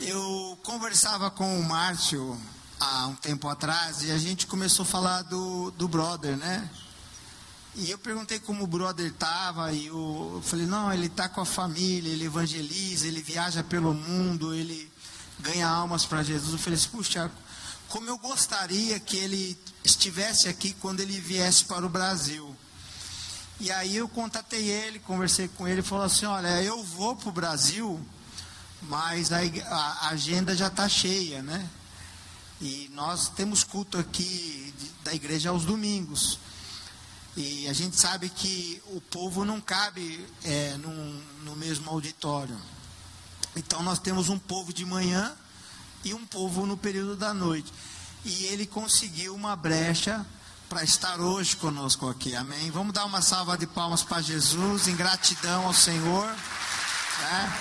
Eu conversava com o Márcio há um tempo atrás e a gente começou a falar do, do brother, né? E eu perguntei como o brother estava e eu, falei, não, ele está com a família, ele evangeliza, ele viaja pelo mundo, ele ganha almas para Jesus. Eu falei assim, puxa, como eu gostaria que ele estivesse aqui quando ele viesse para o Brasil. E aí eu contatei ele, conversei com ele, falou assim, olha, eu vou para o Brasil, mas a, a agenda já está cheia, né? E nós temos culto aqui da igreja aos domingos. E a gente sabe que o povo não cabe é, num, no mesmo auditório. Então nós temos um povo de manhã e um povo no período da noite. E ele conseguiu uma brecha para estar hoje conosco aqui. Amém? Vamos dar uma salva de palmas para Jesus, em gratidão ao Senhor. Né?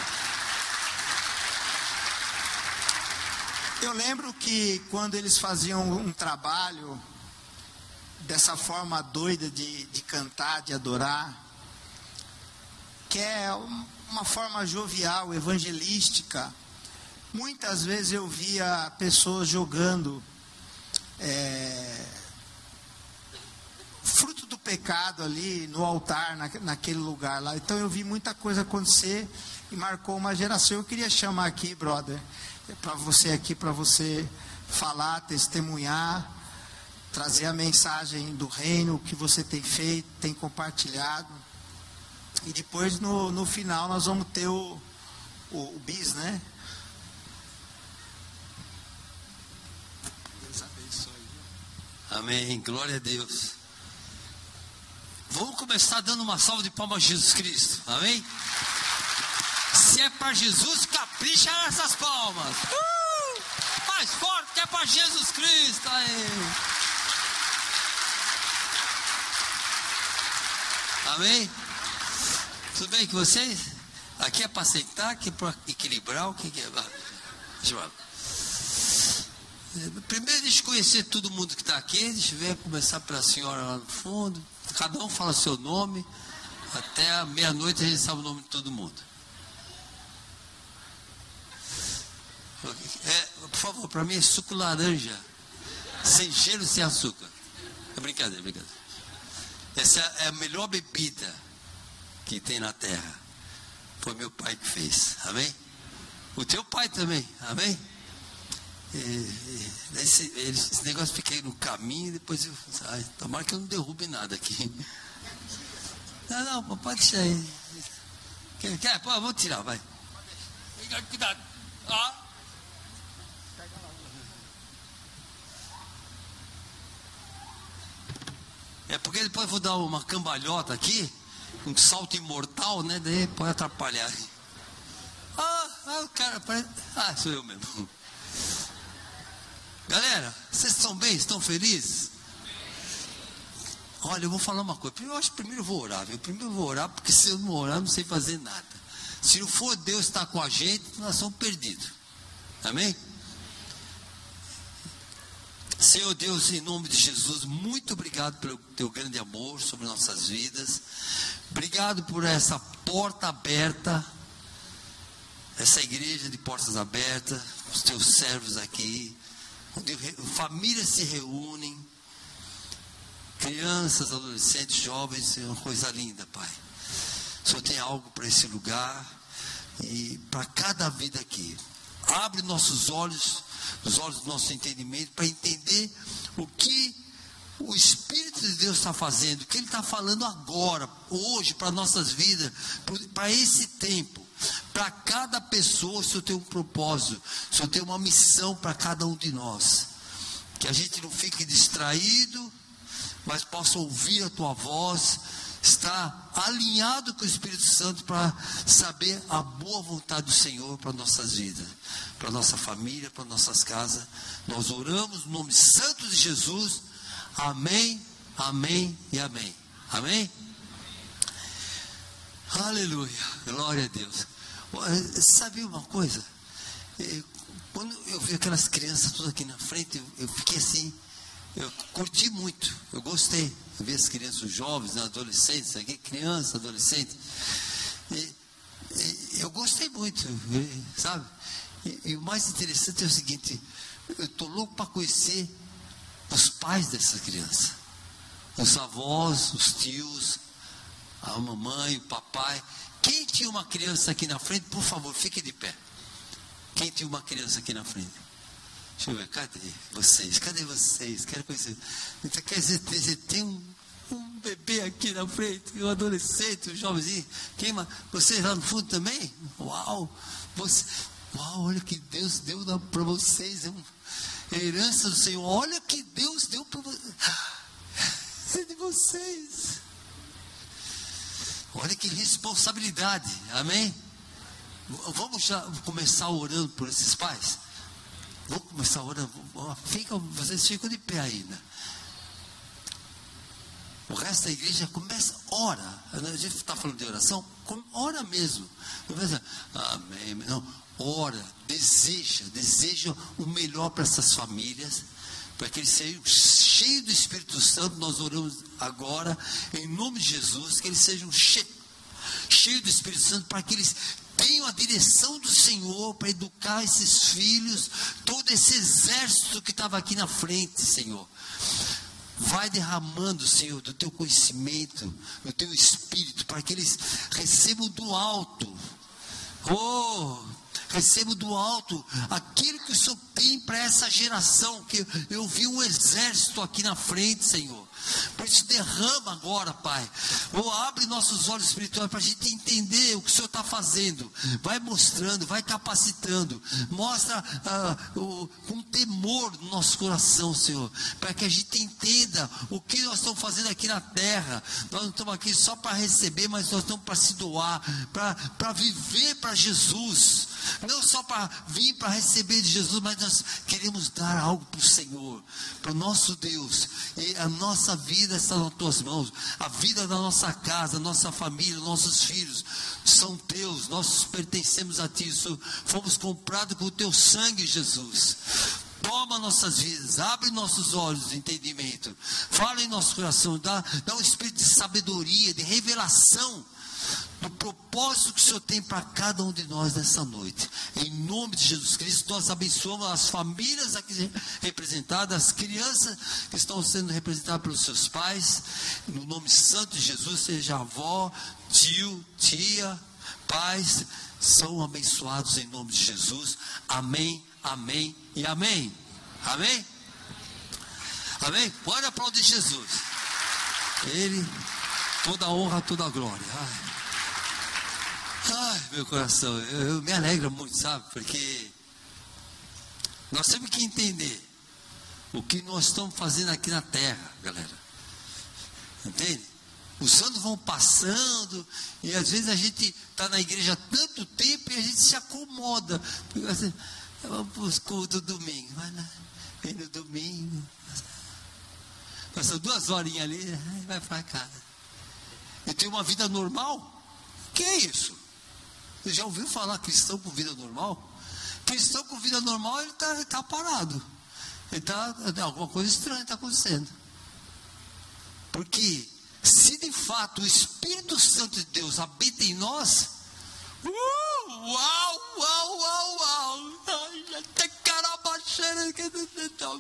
Eu lembro que quando eles faziam um trabalho dessa forma doida de, de cantar, de adorar, que é uma forma jovial, evangelística. Muitas vezes eu via pessoas jogando é, fruto do pecado ali no altar, na, naquele lugar lá. Então eu vi muita coisa acontecer e marcou uma geração. Eu queria chamar aqui, brother, para você aqui, para você falar, testemunhar trazer a mensagem do reino, o que você tem feito, tem compartilhado. E depois no, no final nós vamos ter o, o, o bis, né? Amém. Glória a Deus. Vamos começar dando uma salva de palmas a Jesus Cristo. Amém? Se é para Jesus, capricha nessas palmas. Uh! Mais forte que é para Jesus Cristo. Aí. Amém? Tudo bem com vocês? Aqui é para sentar, aqui é para equilibrar, o que, é? Primeiro deixa eu conhecer todo mundo que está aqui, deixa eu ver, começar pela senhora lá no fundo. Cada um fala seu nome. Até meia-noite a gente sabe o nome de todo mundo. É, por favor, para mim é suco laranja. Sem cheiro, sem açúcar. É brincadeira, é brincadeira. Essa é a melhor bebida que tem na terra. Foi meu pai que fez. Amém? O teu pai também. Amém? E, e, esse, esse, negócio fiquei no caminho, depois eu. Ai, tomara que eu não derrube nada aqui. Não, não, pode deixar aí. Quer? quer? Pô, vou tirar, vai. Cuidado. Ah. É porque depois eu vou dar uma cambalhota aqui, um salto imortal, né? Daí pode atrapalhar. Ah, ah o cara parece. Ah, sou eu mesmo. Galera, vocês estão bem? Estão felizes? Olha, eu vou falar uma coisa. Eu acho que primeiro eu vou orar, viu? Primeiro eu vou orar, porque se eu não orar, não sei fazer nada. Se não for Deus estar com a gente, nós somos perdidos. Amém? Senhor Deus, em nome de Jesus, muito obrigado pelo teu grande amor sobre nossas vidas. Obrigado por essa porta aberta, essa igreja de portas abertas, os teus servos aqui, onde famílias se reúnem, crianças, adolescentes, jovens, é uma coisa linda, Pai. O Senhor tem algo para esse lugar e para cada vida aqui. Abre nossos olhos os olhos do nosso entendimento, para entender o que o Espírito de Deus está fazendo, o que Ele está falando agora, hoje, para nossas vidas, para esse tempo. Para cada pessoa, o Senhor tem um propósito, o Senhor tem uma missão para cada um de nós. Que a gente não fique distraído, mas possa ouvir a tua voz, estar alinhado com o Espírito Santo para saber a boa vontade do Senhor para nossas vidas, para nossa família, para nossas casas. Nós oramos no nome santo de Jesus. Amém, amém e amém. Amém? Aleluia, glória a Deus. Sabe uma coisa? Eh, quando eu vi aquelas crianças todas aqui na frente, eu fiquei assim eu curti muito, eu gostei. Eu vi as crianças, jovens, né, adolescentes aqui, crianças, adolescentes. E, e, eu gostei muito, sabe? E, e o mais interessante é o seguinte: eu estou louco para conhecer os pais dessa criança, os avós, os tios, a mamãe, o papai. Quem tinha uma criança aqui na frente, por favor, fique de pé. Quem tinha uma criança aqui na frente? Deixa cadê vocês? Cadê vocês? Quero conhecer. Então, quer dizer, tem um, um bebê aqui na frente, um adolescente, um jovenzinho. Quem, vocês lá no fundo também? Uau! Você, uau, olha que Deus deu para vocês. É uma herança do Senhor. Olha que Deus deu para vocês. É de vocês. Olha que responsabilidade. Amém? Vamos já começar orando por esses pais? Vou começar orando. Fica, vocês ficam de pé ainda. O resto da igreja começa, ora. A gente está falando de oração, ora mesmo. Amém. Não, ora, deseja, deseja o melhor para essas famílias, para que eles sejam cheios do Espírito Santo. Nós oramos agora, em nome de Jesus, que eles sejam cheios cheio do Espírito Santo, para que eles tenham a direção do Senhor para educar esses filhos, todo esse exército que estava aqui na frente, Senhor. Vai derramando, Senhor, do teu conhecimento, do teu espírito, para que eles recebam do alto. Oh, recebam do alto aquilo que o Senhor tem para essa geração. Que eu vi um exército aqui na frente, Senhor. Por isso, derrama agora, Pai. Ou abre nossos olhos espirituais para a gente entender o que o Senhor está fazendo. Vai mostrando, vai capacitando. Mostra uh, o, com temor no nosso coração, Senhor. Para que a gente entenda o que nós estamos fazendo aqui na terra. Nós não estamos aqui só para receber, mas nós estamos para se doar, para viver para Jesus. Não só para vir para receber de Jesus, mas nós queremos dar algo para o Senhor, para o nosso Deus. E a nossa vida está nas tuas mãos. A vida da nossa casa, nossa família, nossos filhos são teus. Nós pertencemos a ti. Fomos comprados com o teu sangue, Jesus. Toma nossas vidas, abre nossos olhos de entendimento, fala em nosso coração, dá, dá um espírito de sabedoria, de revelação do propósito que o Senhor tem para cada um de nós nessa noite. Em nome de Jesus Cristo, nós abençoamos as famílias aqui representadas, as crianças que estão sendo representadas pelos seus pais. No nome santo de Jesus, seja avó, tio, tia, pais, são abençoados em nome de Jesus. Amém, amém e amém. Amém? Amém? Pode aplaudir Jesus. Ele, toda honra, toda glória. Ai. Ai, meu coração, eu, eu me alegra muito, sabe? Porque nós temos que entender o que nós estamos fazendo aqui na terra, galera. Entende? Os anos vão passando e às vezes a gente está na igreja tanto tempo e a gente se acomoda. Assim, vamos para cultos do domingo. Vai lá, vem no domingo. Passou duas horinhas ali, vai para casa. E tem uma vida normal? Que é isso? Já ouviu falar cristão com vida normal? Cristão com vida normal, ele está tá parado. Ele tá, alguma coisa estranha está acontecendo. Porque se de fato o Espírito Santo de Deus habita em nós, uh, uau, uau, uau, uau, até carabaxeira,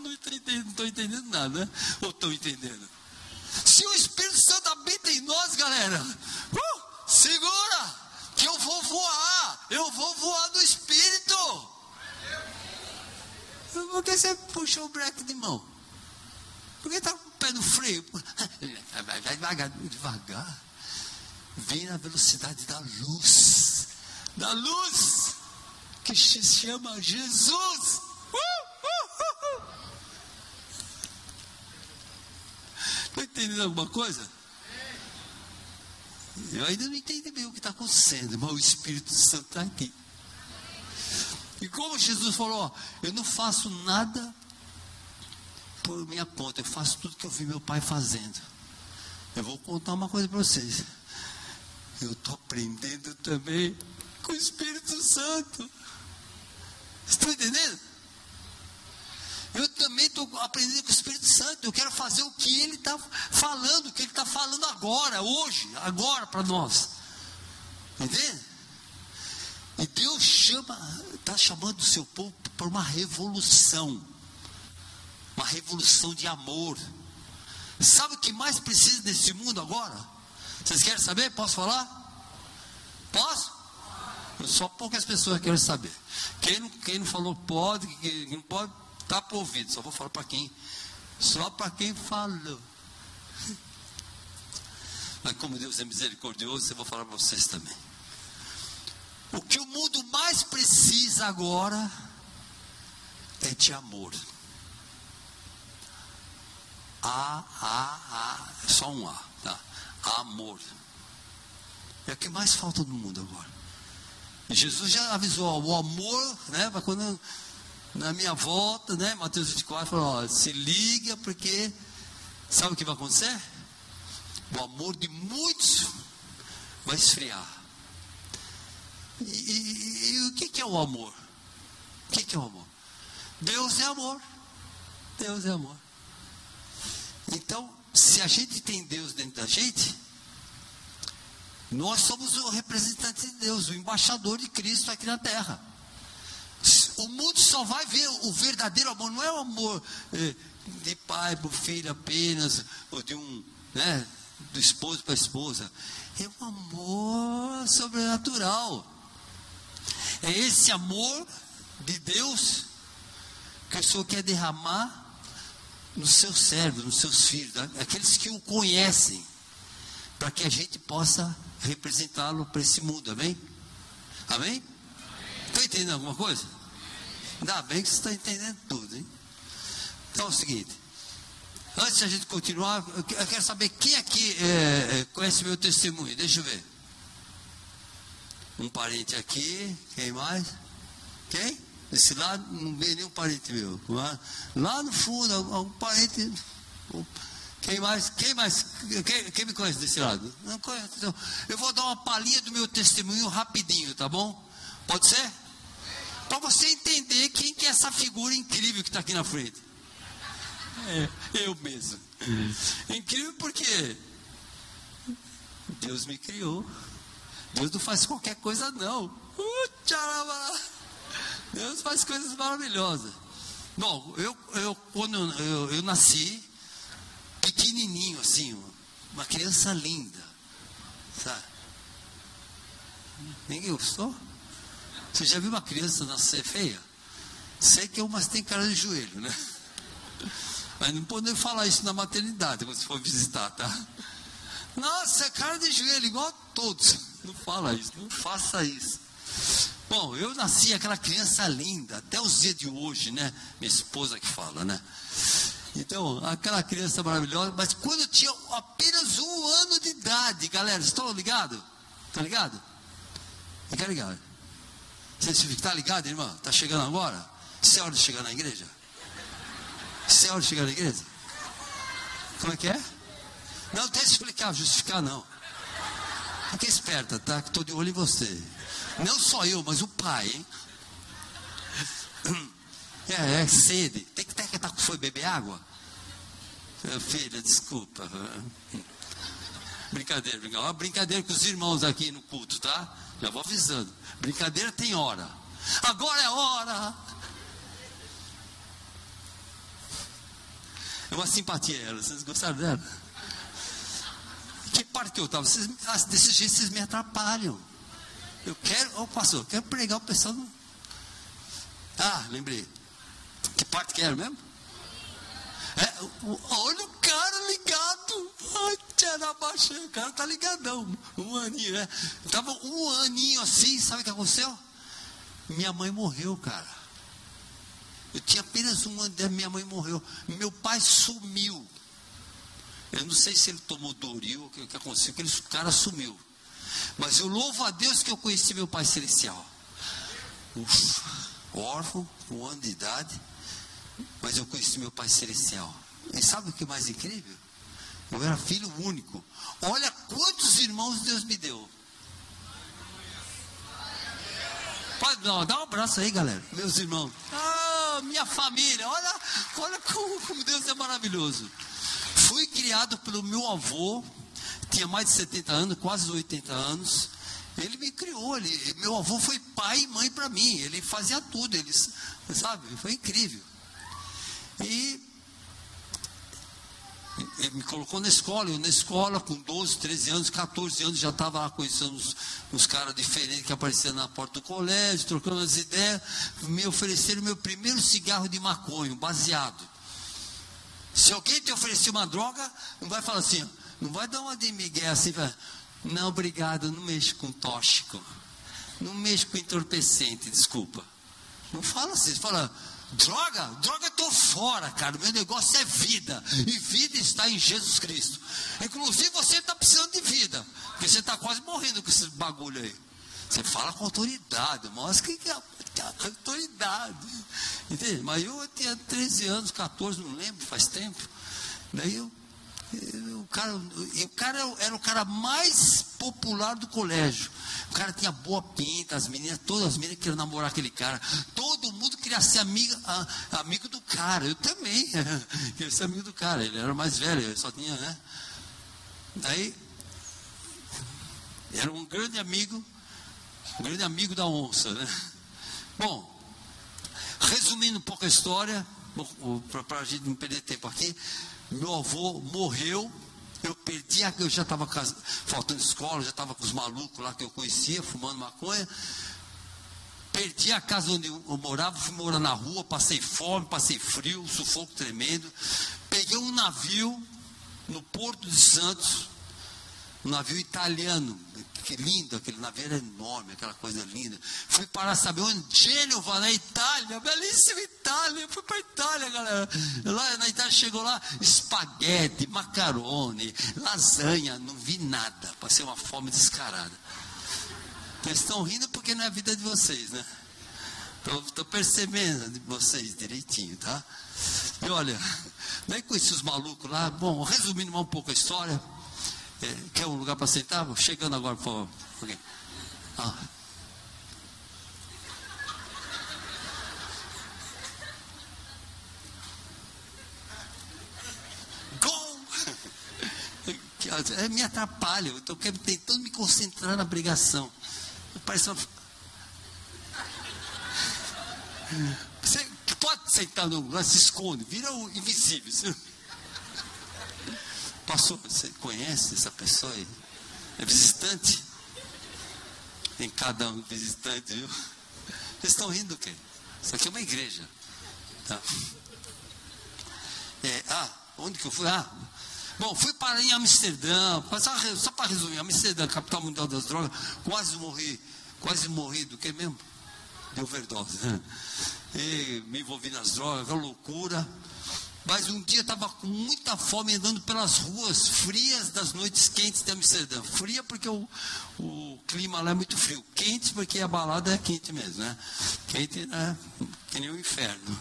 não estou entendendo, nada, ou estou entendendo? Se o Espírito Santo habita em nós, galera, uh, segura! Que eu vou voar, eu vou voar no Espírito. Por que você puxou o breque de mão? Por que está com o pé no freio? Vai, devagar, devagar. Vem na velocidade da luz. Da luz que se chama Jesus. Está entendendo alguma coisa? Eu ainda não entendi bem o que está acontecendo, mas o Espírito Santo está aqui. E como Jesus falou, ó, eu não faço nada por minha conta, eu faço tudo que eu vi meu pai fazendo. Eu vou contar uma coisa para vocês. Eu estou aprendendo também com o Espírito Santo. Estão entendendo? Eu também estou aprendendo com o Espírito Santo. Eu quero fazer o que Ele está falando, o que Ele está falando agora, hoje, agora para nós. Entende? E Deus chama, está chamando o seu povo para uma revolução. Uma revolução de amor. Sabe o que mais precisa nesse mundo agora? Vocês querem saber? Posso falar? Posso? Só poucas pessoas querem saber. Quem não, quem não falou pode, quem não pode, está por ouvido. Só vou falar para quem. Só para quem falou. Mas como Deus é misericordioso, eu vou falar para vocês também. O que o mundo mais precisa agora é de amor. A, A, A, só um A, tá? Amor. É o que mais falta no mundo agora. Jesus já avisou, o amor, né? Quando na minha volta, né? Mateus 24 falou, ó, se liga porque sabe o que vai acontecer? O amor de muitos vai esfriar. E, e, e o que, que, é o amor? O que, que é o amor? Deus é amor. Deus é amor. Então, se a gente tem Deus dentro da gente, nós somos o representante de Deus, o embaixador de Cristo aqui na terra. O mundo só vai ver o verdadeiro amor, não é o amor eh, de pai para filho apenas, ou de um, né, do esposo para a esposa. É um amor sobrenatural. É esse amor de Deus que o Senhor quer derramar no seu servo, nos seus filhos, né? aqueles que o conhecem, para que a gente possa representá-lo para esse mundo, amém? Amém? Está entendendo alguma coisa? Ainda bem que você está entendendo tudo, hein? Então é o seguinte, antes de a gente continuar, eu quero saber quem aqui é, é, conhece meu testemunho, deixa eu ver. Um parente aqui, quem mais? Quem? Esse lado não veio nenhum parente meu. Lá, lá no fundo, algum parente. Quem mais? Quem mais? Quem, quem, me conhece desse lado? Não conhece. Então, eu vou dar uma palhinha do meu testemunho rapidinho, tá bom? Pode ser? Para você entender quem que é essa figura incrível que está aqui na frente. É, eu mesmo. Incrível porque Deus me criou. Deus não faz qualquer coisa, não. Uh, Deus faz coisas maravilhosas. Bom, eu, eu quando eu, eu nasci, pequenininho assim, uma criança linda, sabe? Ninguém gostou? Você já viu uma criança nascer feia? Sei que umas tem cara de joelho, né? Mas não podemos falar isso na maternidade quando você for visitar, tá? Nossa, é cara de joelho, igual a todos. Não fala isso, não faça isso. Bom, eu nasci aquela criança linda, até os dias de hoje, né? Minha esposa que fala, né? Então, aquela criança maravilhosa, mas quando eu tinha apenas um ano de idade, galera, estão ligados? Está ligado? Fica ligado. Você está ligado, irmã? Está chegando agora? Isso é hora de chegar na igreja? Isso é hora de chegar na igreja? Como é que é? Não tem explicar, justificar não. Fique esperta, tá? Que estou de olho em você. Não só eu, mas o pai, hein? É, é sede. Tem que ter que estar com foi beber água? Filha, desculpa. Brincadeira, brincadeira. Uma brincadeira com os irmãos aqui no culto, tá? Já vou avisando. Brincadeira tem hora. Agora é hora. É uma simpatia ela. Vocês gostaram dela? Que parte que eu estava? Ah, desse jeito vocês me atrapalham. Eu quero, ô oh, pastor, eu quero pregar o pessoal. Ah, lembrei. Que parte que era mesmo? É, olha o cara ligado. Ai, o cara tá ligadão. Um aninho, né? Tava um aninho assim, sabe o que aconteceu? Minha mãe morreu, cara. Eu tinha apenas um ano, minha mãe morreu. Meu pai sumiu. Eu não sei se ele tomou Doril, o que, que aconteceu, aquele cara sumiu. Mas eu louvo a Deus que eu conheci meu Pai Celestial. Ufa, órfão, um ano de idade, mas eu conheci meu Pai Celestial. E sabe o que é mais incrível? Eu era filho único. Olha quantos irmãos Deus me deu. Pode não, dá um abraço aí, galera. Meus irmãos. Ah, minha família. Olha, olha como, como Deus é maravilhoso. Fui criado pelo meu avô, tinha mais de 70 anos, quase 80 anos. Ele me criou, ele, meu avô foi pai e mãe para mim, ele fazia tudo, ele, sabe, foi incrível. E me colocou na escola, eu na escola com 12, 13 anos, 14 anos, já estava lá conhecendo uns, uns caras diferentes que apareciam na porta do colégio, trocando as ideias, me ofereceram meu primeiro cigarro de maconha, baseado. Se alguém te oferecer uma droga, não vai falar assim, não vai dar uma de migué assim, vai, não, obrigado, não mexo com tóxico, não mexo com entorpecente, desculpa. Não fala assim, fala, droga, droga eu estou fora, cara, meu negócio é vida, e vida está em Jesus Cristo. Inclusive você está precisando de vida, porque você está quase morrendo com esse bagulho aí. Você fala com autoridade, mostra que é autoridade. Entende? Mas eu tinha 13 anos, 14, não lembro, faz tempo. Daí eu, o, cara, o cara era o cara mais popular do colégio. O cara tinha boa pinta, as meninas, todas as meninas queriam namorar aquele cara. Todo mundo queria ser amiga, a, amigo do cara. Eu também queria ser amigo do cara. Ele era mais velho, ele só tinha, né? Daí, era um grande amigo, um grande amigo da onça, né? Bom, resumindo um pouco a história, para a gente não perder tempo aqui, meu avô morreu, eu perdi, eu já estava faltando escola, já estava com os malucos lá que eu conhecia, fumando maconha. Perdi a casa onde eu morava, fui morar na rua, passei fome, passei frio, sufoco tremendo. Peguei um navio no Porto de Santos, um navio italiano, que lindo, aquele navio era enorme, aquela coisa linda. Fui para saber onde Gênova, na Itália, belíssima Itália. Fui para Itália, galera. Lá na Itália chegou lá, espaguete, macarone, lasanha, não vi nada. Passei uma fome descarada. Eles estão rindo porque não é a vida de vocês, né? Estou percebendo de vocês direitinho, tá? E olha, nem conheci os malucos lá. Bom, resumindo um pouco a história. É, quer um lugar para sentar? Chegando agora, por favor. Ah. Gol! É, me atrapalha, eu estou tentando me concentrar na pregação. Parece uma... Você pode sentar no lugar, se esconde, vira o invisível. Pastor, você conhece essa pessoa aí? É visitante? Tem cada um visitante, viu? Vocês estão rindo o quê? Isso aqui é uma igreja. Tá? É, ah, onde que eu fui? Ah, bom, fui para em Amsterdã, só, só para resumir, Amsterdã, capital mundial das drogas, quase morri, quase morri do que mesmo? De overdose. E me envolvi nas drogas, loucura. Mas um dia estava com muita fome andando pelas ruas frias das noites quentes de Amsterdã. Fria porque o, o clima lá é muito frio. Quente porque a balada é quente mesmo, né? Quente, né? Que nem o inferno.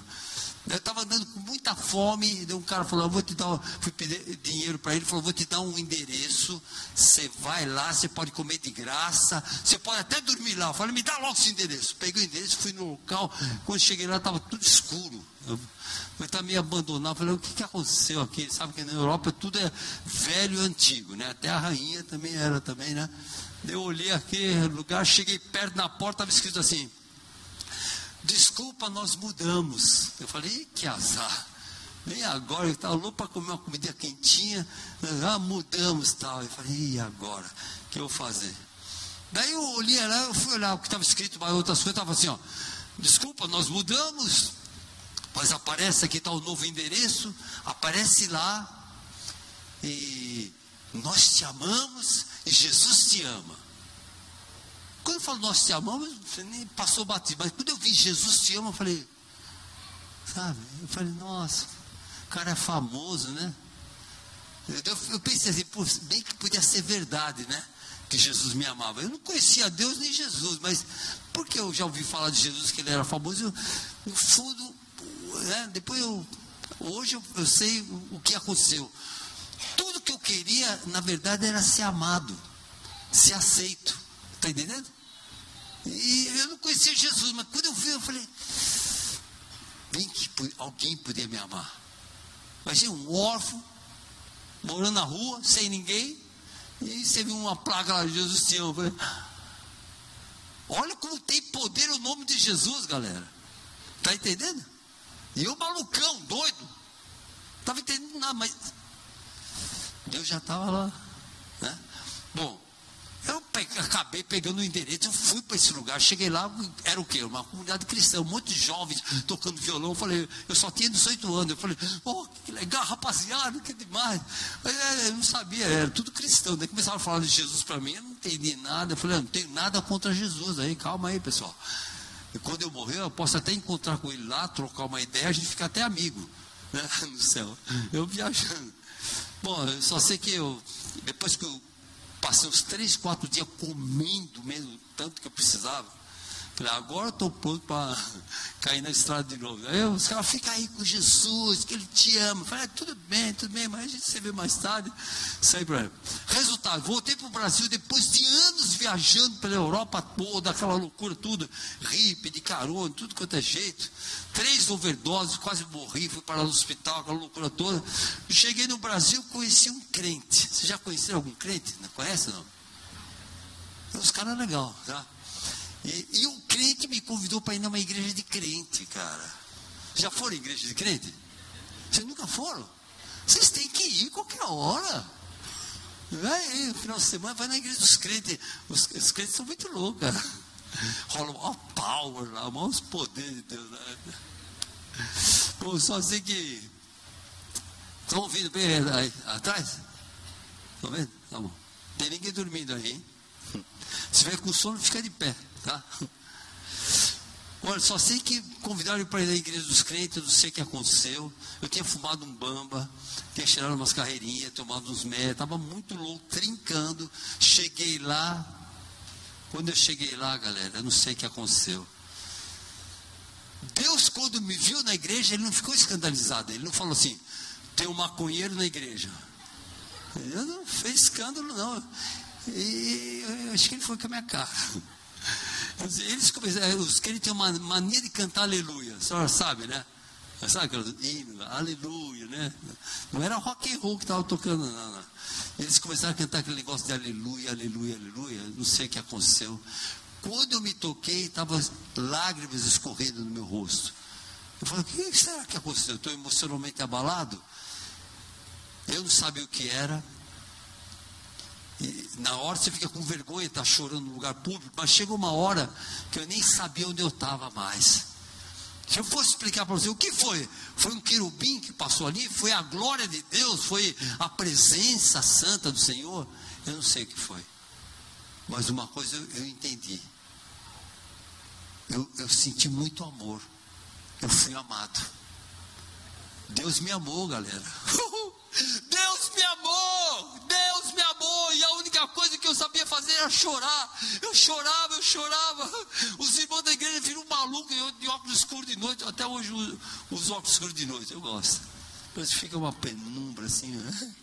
Eu estava andando com muita fome, e um cara falou, vou te dar, fui pedir dinheiro para ele, falou, vou te dar um endereço, você vai lá, você pode comer de graça, você pode até dormir lá. Eu falei, me dá logo esse endereço. Peguei o endereço, fui no local, quando cheguei lá estava tudo escuro. Eu, mas está meio abandonado. Falei, o que, que aconteceu aqui? Sabe que na Europa tudo é velho e antigo, né? Até a rainha também era também, né? Eu olhei aqui, lugar, cheguei perto na porta, estava escrito assim, desculpa, nós mudamos. Eu falei, que azar. Nem agora, eu estava louco para comer uma comida quentinha, ah, mudamos tal. Eu falei, e agora? O que eu vou fazer? Daí eu olhei lá, eu fui olhar o que estava escrito, mas outras coisas, estava assim, ó, desculpa, nós mudamos, mas aparece aqui está o novo endereço, aparece lá, e nós te amamos e Jesus te ama. Quando eu falo nós te amamos, você nem passou batido, mas quando eu vi Jesus te ama, eu falei, sabe? Eu falei, nossa, o cara é famoso, né? Eu, eu pensei assim, pô, bem que podia ser verdade, né? Que Jesus me amava. Eu não conhecia Deus nem Jesus, mas porque eu já ouvi falar de Jesus que ele era famoso, eu, no fundo né? depois eu, hoje eu, eu sei o, o que aconteceu. Tudo que eu queria, na verdade, era ser amado, ser aceito. Está entendendo? E eu não conhecia Jesus, mas quando eu vi, eu falei, bem que alguém podia me amar. Imagina um órfão, morando na rua, sem ninguém, e você viu uma placa lá, Jesus te ama. Olha como tem poder o nome de Jesus, galera. Tá entendendo? E eu malucão, doido. Estava entendendo nada, mas Deus já estava lá. Né? Bom, eu peguei, acabei pegando o endereço, eu fui para esse lugar, cheguei lá, era o quê? Uma comunidade cristã, um monte de jovens tocando violão. Eu falei, eu só tinha 18 anos. Eu falei, oh, que legal, rapaziada, que demais. Mas, é, eu não sabia, era tudo cristão. Daí começaram a falar de Jesus para mim, eu não entendi nada. Eu falei, não tenho nada contra Jesus aí, calma aí, pessoal. E quando eu morrer, eu posso até encontrar com ele lá, trocar uma ideia, a gente fica até amigo né, no céu. Eu viajando. Bom, eu só sei que eu, depois que eu Passei uns três, quatro dias comendo mesmo, tanto que eu precisava. Falei, agora estou pronto para cair na estrada de novo. Aí os caras ficam aí com Jesus, que ele te ama. Falei, ah, tudo bem, tudo bem, mas a gente se vê mais tarde. Saí para Resultado, voltei para o Brasil depois de anos viajando pela Europa toda, aquela loucura, tudo. Ripe, de carona, tudo quanto é jeito. Três overdoses, quase morri, fui parar no hospital, aquela loucura toda. Cheguei no Brasil, conheci um crente. Você já conheceu algum crente? Não conhece, não? Os caras legal, tá? E, e o crente me convidou para ir numa igreja de crente, cara. Já foram em igreja de crente? Vocês nunca foram? Vocês têm que ir qualquer hora. Vai no final de semana, vai na igreja dos crentes. Os, os crentes são muito loucos, cara. Rola um power lá, os poderes de Deus. Né? Bom, só sei que. Estão ouvindo bem aí, atrás? Estão vendo? Tá bom. Tem ninguém dormindo aí, hein? Se tiver com sono, fica de pé. Tá? Olha, só sei que convidaram para ir à igreja dos crentes, eu não sei o que aconteceu. Eu tinha fumado um bamba, tinha cheirado umas carreirinhas, tomado uns mé, estava muito louco, trincando. Cheguei lá. Quando eu cheguei lá, galera, eu não sei o que aconteceu. Deus, quando me viu na igreja, ele não ficou escandalizado. Ele não falou assim: tem um maconheiro na igreja. Ele não fez escândalo, não. E eu acho que ele foi com a minha cara. Eles começaram, os crentes têm uma mania de cantar aleluia, a senhora sabe, né? Sabe aquele hino, aleluia, né? Não era rock and roll que estava tocando, não, não. Eles começaram a cantar aquele negócio de aleluia, aleluia, aleluia. Não sei o que aconteceu. Quando eu me toquei, estava lágrimas escorrendo no meu rosto. Eu falei, o que será que aconteceu? Estou emocionalmente abalado. Eu não sabia o que era. E na hora você fica com vergonha, está chorando no lugar público, mas chega uma hora que eu nem sabia onde eu estava mais. Se eu fosse explicar para você o que foi, foi um querubim que passou ali, foi a glória de Deus, foi a presença santa do Senhor, eu não sei o que foi. Mas uma coisa eu, eu entendi. Eu, eu senti muito amor. Eu fui amado. Deus me amou, galera. Deus me amou! Deus me amou! E a única coisa que eu sabia fazer era chorar. Eu chorava, eu chorava. Os irmãos da igreja viram maluco eu de óculos escuros de noite. Até hoje os óculos escuros de noite, eu gosto. Mas fica uma penumbra assim, né?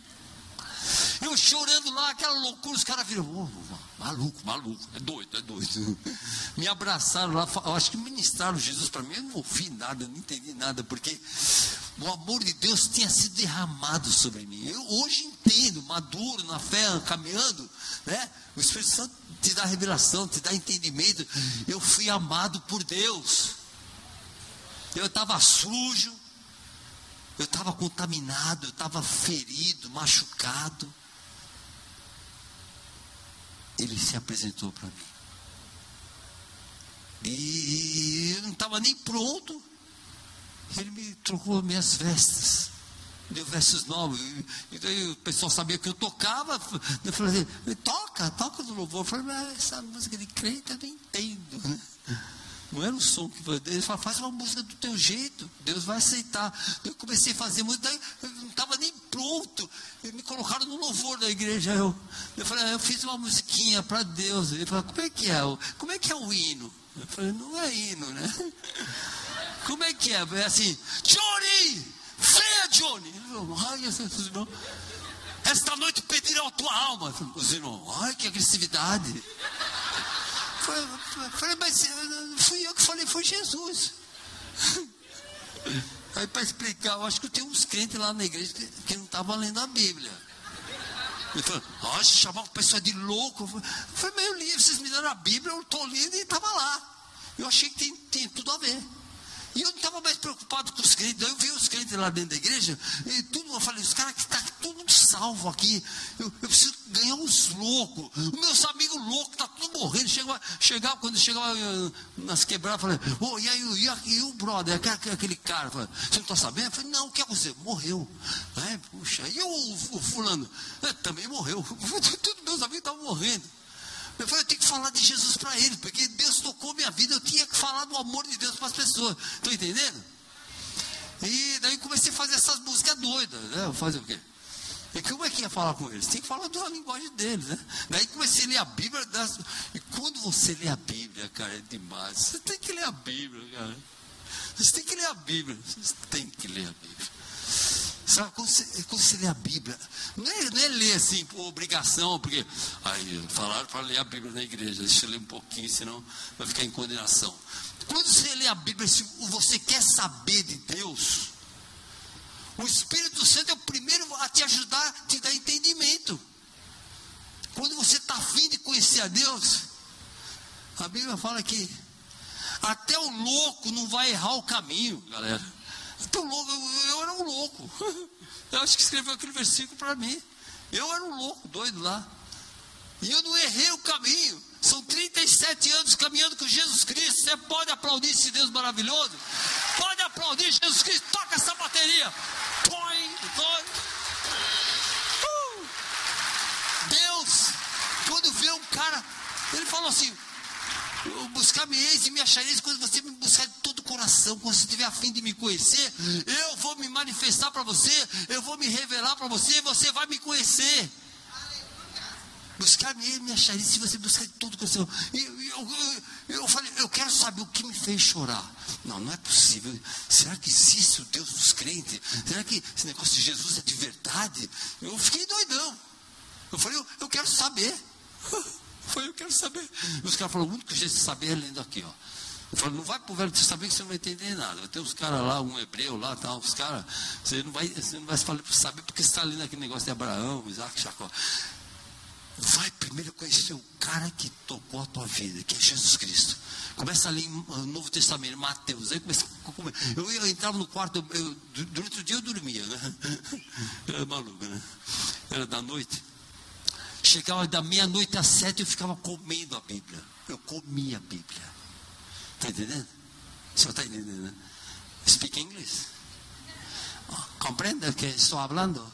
Eu chorando lá, aquela loucura, os caras viram, oh, maluco, maluco, é doido, é doido. Me abraçaram lá, eu acho que ministraram Jesus para mim, eu não ouvi nada, não entendi nada, porque o amor de Deus tinha sido derramado sobre mim. Eu hoje entendo, maduro na fé, caminhando, né? O Espírito Santo te dá revelação, te dá entendimento. Eu fui amado por Deus. Eu estava sujo, eu estava contaminado, eu estava ferido, machucado. Ele se apresentou para mim. E eu não estava nem pronto ele me trocou minhas vestes. Deu vestes novos. E daí o pessoal sabia que eu tocava. Eu falei toca, toca no louvor. Eu falei, mas essa música de crente eu não entendo. Né? Não era um som que ele falou, faz uma música do teu jeito, Deus vai aceitar. Eu comecei a fazer música, eu não estava nem pronto. Eles me colocaram no louvor da igreja. Eu, eu falei, ah, eu fiz uma musiquinha para Deus. Ele falou, como é que é? Como é que é o hino? Eu falei, não é hino, né? Como é que é? É assim, Johnny, venha Johnny. Ai, os irmãos, esta noite pedirão a tua alma. Os irmãos, ai que agressividade. Falei, mas fui eu que falei, foi Jesus. Aí para explicar, eu acho que tem uns crentes lá na igreja que, que não estavam lendo a Bíblia. Ele falou, Nossa, chamava a pessoa de louco. Foi meio livre, vocês me deram a Bíblia, eu estou lendo e estava lá. Eu achei que tem, tem tudo a ver. E eu não estava mais preocupado com os crentes. Eu vi os crentes lá dentro da igreja, e tudo, eu falei, os caras que estão tá tudo salvo aqui. Eu, eu, preciso ganhar uns loucos. Os meus amigos loucos, está tudo morrendo. Chegava, chegava, quando chegava eh, nas quebradas, falei, oh, e aí e, a, e o brother, aquele, aquele cara, falei, você não está sabendo? Eu falei, não, o que é você? Morreu. É, puxa, e o, o fulano? É, também morreu. Todos meus amigos estavam morrendo. Eu falei, eu tenho que falar de Jesus para eles, porque Deus tocou minha vida, eu tinha que falar do amor de Deus para as pessoas. Estão entendendo? E daí comecei a fazer essas músicas doidas, né? Fazer o quê? E como é que ia falar com eles? Tem que falar da linguagem deles, né? Daí comecei a ler a Bíblia. Das... E quando você lê a Bíblia, cara, é demais. Você tem que ler a Bíblia, cara. Você tem que ler a Bíblia. Você tem que ler a Bíblia. Sabe, quando você, quando você lê a Bíblia, não é, não é ler assim por obrigação, porque aí falaram para ler a Bíblia na igreja, deixa eu ler um pouquinho, senão vai ficar em condenação. Quando você lê a Bíblia, se você quer saber de Deus, o Espírito Santo é o primeiro a te ajudar, a te dar entendimento. Quando você está afim de conhecer a Deus, a Bíblia fala que até o louco não vai errar o caminho, galera. Tão louco, eu, eu era um louco. Eu acho que escreveu aquele versículo para mim. Eu era um louco, doido lá. E eu não errei o caminho. São 37 anos caminhando com Jesus Cristo. Você pode aplaudir esse Deus maravilhoso? Pode aplaudir Jesus Cristo. Toca essa bateria. Põe, põe. Uh! Deus, quando vê um cara, ele falou assim: Buscar-me eis e me achareis quando você me buscar de todo o coração, quando você estiver afim de me conhecer, eu vou me manifestar para você, eu vou me revelar para você, você vai me conhecer. Buscar-me e me achareis se você buscar de todo o coração. E, eu, eu, eu, falei, eu quero saber o que me fez chorar. Não, não é possível. Será que existe o Deus dos crentes? Será que esse negócio de Jesus é de verdade? Eu fiquei doidão. Eu falei, eu, eu quero saber. Foi, eu quero saber. E os caras falaram, o único jeito de saber é lendo aqui, ó. Eu falei, não vai para o Velho Testamento que você não vai entender nada. Ter uns caras lá, um hebreu lá, tal, os caras, você não vai, você não vai saber porque você está lendo aquele negócio de Abraão, Isaac, Jacó. Vai primeiro conhecer o cara que tocou a tua vida, que é Jesus Cristo. Começa a ler no Novo Testamento, Mateus. Aí começa, eu, eu entrava no quarto, eu, durante o dia eu dormia, né? Era maluco, né? Era da noite. Chegava da meia-noite às sete, eu ficava comendo a Bíblia. Eu comia a Bíblia. Está entendendo? O senhor está entendendo? Né? Speak English. Oh, ¿Comprende o que estou falando?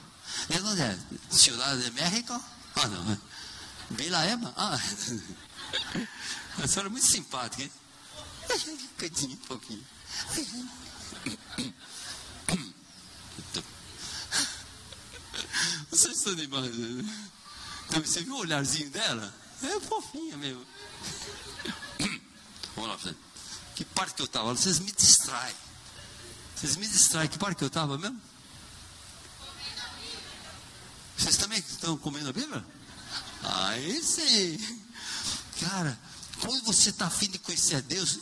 ¿De onde é? Ciudad de México? Ah, não. Vila Ema? Ah. A senhora é muito simpática, hein? Coitinho, um pouquinho. Vocês estão demais, né? Você viu o olharzinho dela? É fofinha mesmo. Vamos lá, você. Que parte que eu estava? Vocês me distraem. Vocês me distraem. Que parte que eu estava mesmo? Vocês também estão comendo a Bíblia? Aí sim. Cara, quando você está afim de conhecer a Deus,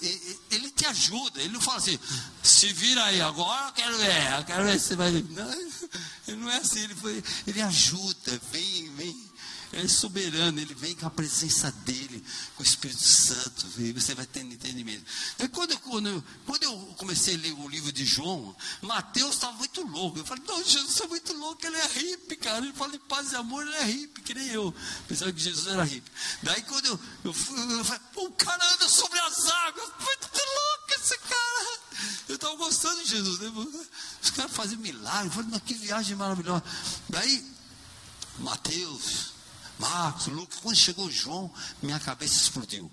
ele te ajuda. Ele não fala assim, se vira aí, agora eu quero ver, eu quero ver se vai. Não, não é assim, ele, foi, ele ajuda, vem, vem ele é soberano, ele vem com a presença dele, com o Espírito Santo, e você vai tendo entendimento. E quando, eu, quando, eu, quando eu comecei a ler o livro de João, Mateus estava muito louco. Eu falei, não, Jesus é muito louco, ele é hippie, cara. Ele fala de paz e amor, ele é hippie, que nem eu. Pensava que Jesus era hippie. Daí quando eu, eu, eu, eu falei, o cara anda sobre as águas, muito louco esse cara. Eu estava gostando de Jesus, né? Os caras faziam milagre, eu falei, que viagem maravilhosa. Daí, Mateus, Marcos, Lucas, quando chegou João, minha cabeça explodiu.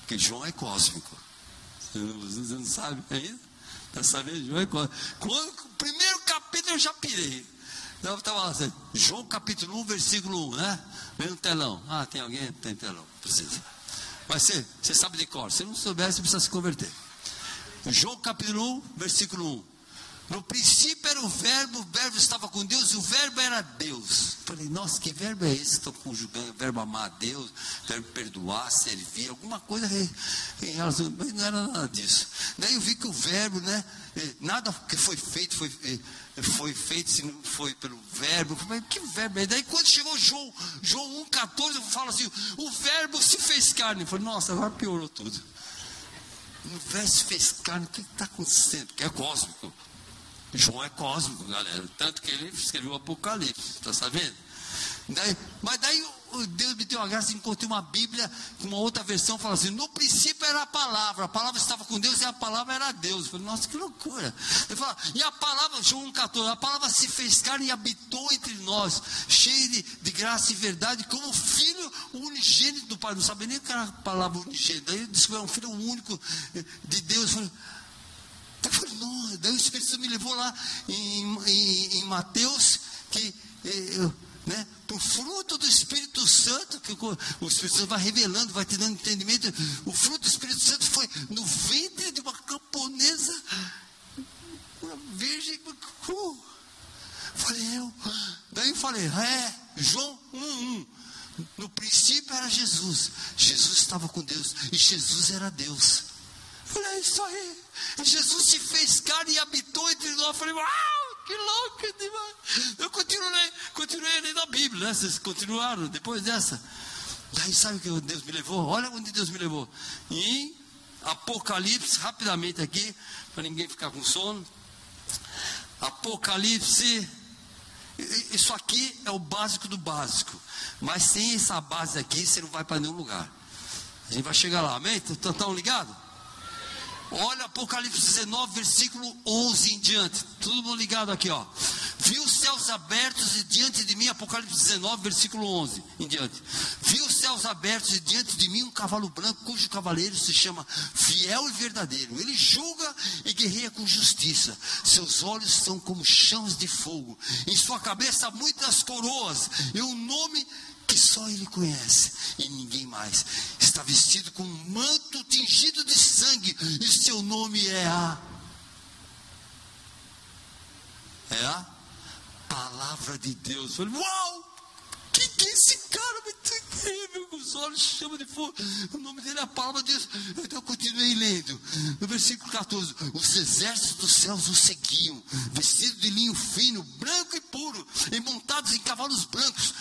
Porque João é cósmico. Você não sabe ainda? Está sabendo? João é cósmico. Quando, o primeiro capítulo eu já pirei. Eu estava lá, assim, João capítulo 1, versículo 1, né? Vem no telão. Ah, tem alguém? Tem telão. Precisa. Mas você, sabe de cor. Se não souber, você precisa se converter. João capítulo 1, versículo 1. No princípio era o verbo, o verbo estava com Deus e o verbo era Deus. Falei, nossa, que verbo é esse? Estou conjugando o verbo amar a Deus, verbo perdoar, servir, alguma coisa em relação, mas não era nada disso. Daí eu vi que o verbo, né? eh, nada que foi feito foi, eh, foi feito se não foi pelo verbo. Mas que verbo? E daí quando chegou João, João 1,14, fala assim: o verbo se fez carne. Eu falei, nossa, agora piorou tudo. O verbo se fez carne, o que está acontecendo? Porque é cósmico. João é cósmico, galera. Tanto que ele escreveu o Apocalipse, está sabendo? Daí, mas daí Deus me deu a graça, encontrei uma Bíblia, uma outra versão, fala assim: no princípio era a palavra, a palavra estava com Deus e a palavra era Deus. Eu falei, nossa, que loucura. Ele fala, e a palavra, João 14, a palavra se fez carne e habitou entre nós, cheio de, de graça e verdade, como filho unigênito do Pai. Não sabia nem o que era a palavra unigênito. Daí que era um filho único de Deus. Eu falei, não, daí o Espírito Santo me levou lá em, em, em Mateus, que eu né? Por fruto do Espírito Santo, que o Espírito Santo vai revelando, vai te dando entendimento. O fruto do Espírito Santo foi no ventre de uma camponesa, uma virgem. Uh, falei, eu. Daí eu falei, é, João 1,1. No princípio era Jesus. Jesus estava com Deus. E Jesus era Deus. Falei, é isso aí. Jesus se fez carne e habitou entre nós. Falei, uau! que louco demais. Eu continuei, continuei lendo a Bíblia, né? Vocês continuaram depois dessa. Daí sabe o que Deus me levou? Olha onde Deus me levou. Em Apocalipse, rapidamente aqui, para ninguém ficar com sono. Apocalipse. Isso aqui é o básico do básico. Mas sem essa base aqui, você não vai para nenhum lugar. A gente vai chegar lá, amém? Estão ligados? Olha Apocalipse 19, versículo 11 em diante. Todo mundo ligado aqui, ó. Vi os céus abertos e diante de mim, Apocalipse 19, versículo 11 em diante. Vi os céus abertos e diante de mim um cavalo branco, cujo cavaleiro se chama Fiel e Verdadeiro. Ele julga e guerreia com justiça. Seus olhos são como chãos de fogo. Em sua cabeça muitas coroas e um nome que só ele conhece e ninguém mais. Está vestido com um manto tingido de sangue e seu nome é a é a palavra de Deus. falei, uau! Que que é esse cara muito incrível, com os olhos chama de fogo. O nome dele é a palavra de Deus. Então eu continuei lendo. No versículo 14: Os exércitos dos céus o seguiam, vestidos de linho fino, branco e puro, e montados em cavalos brancos.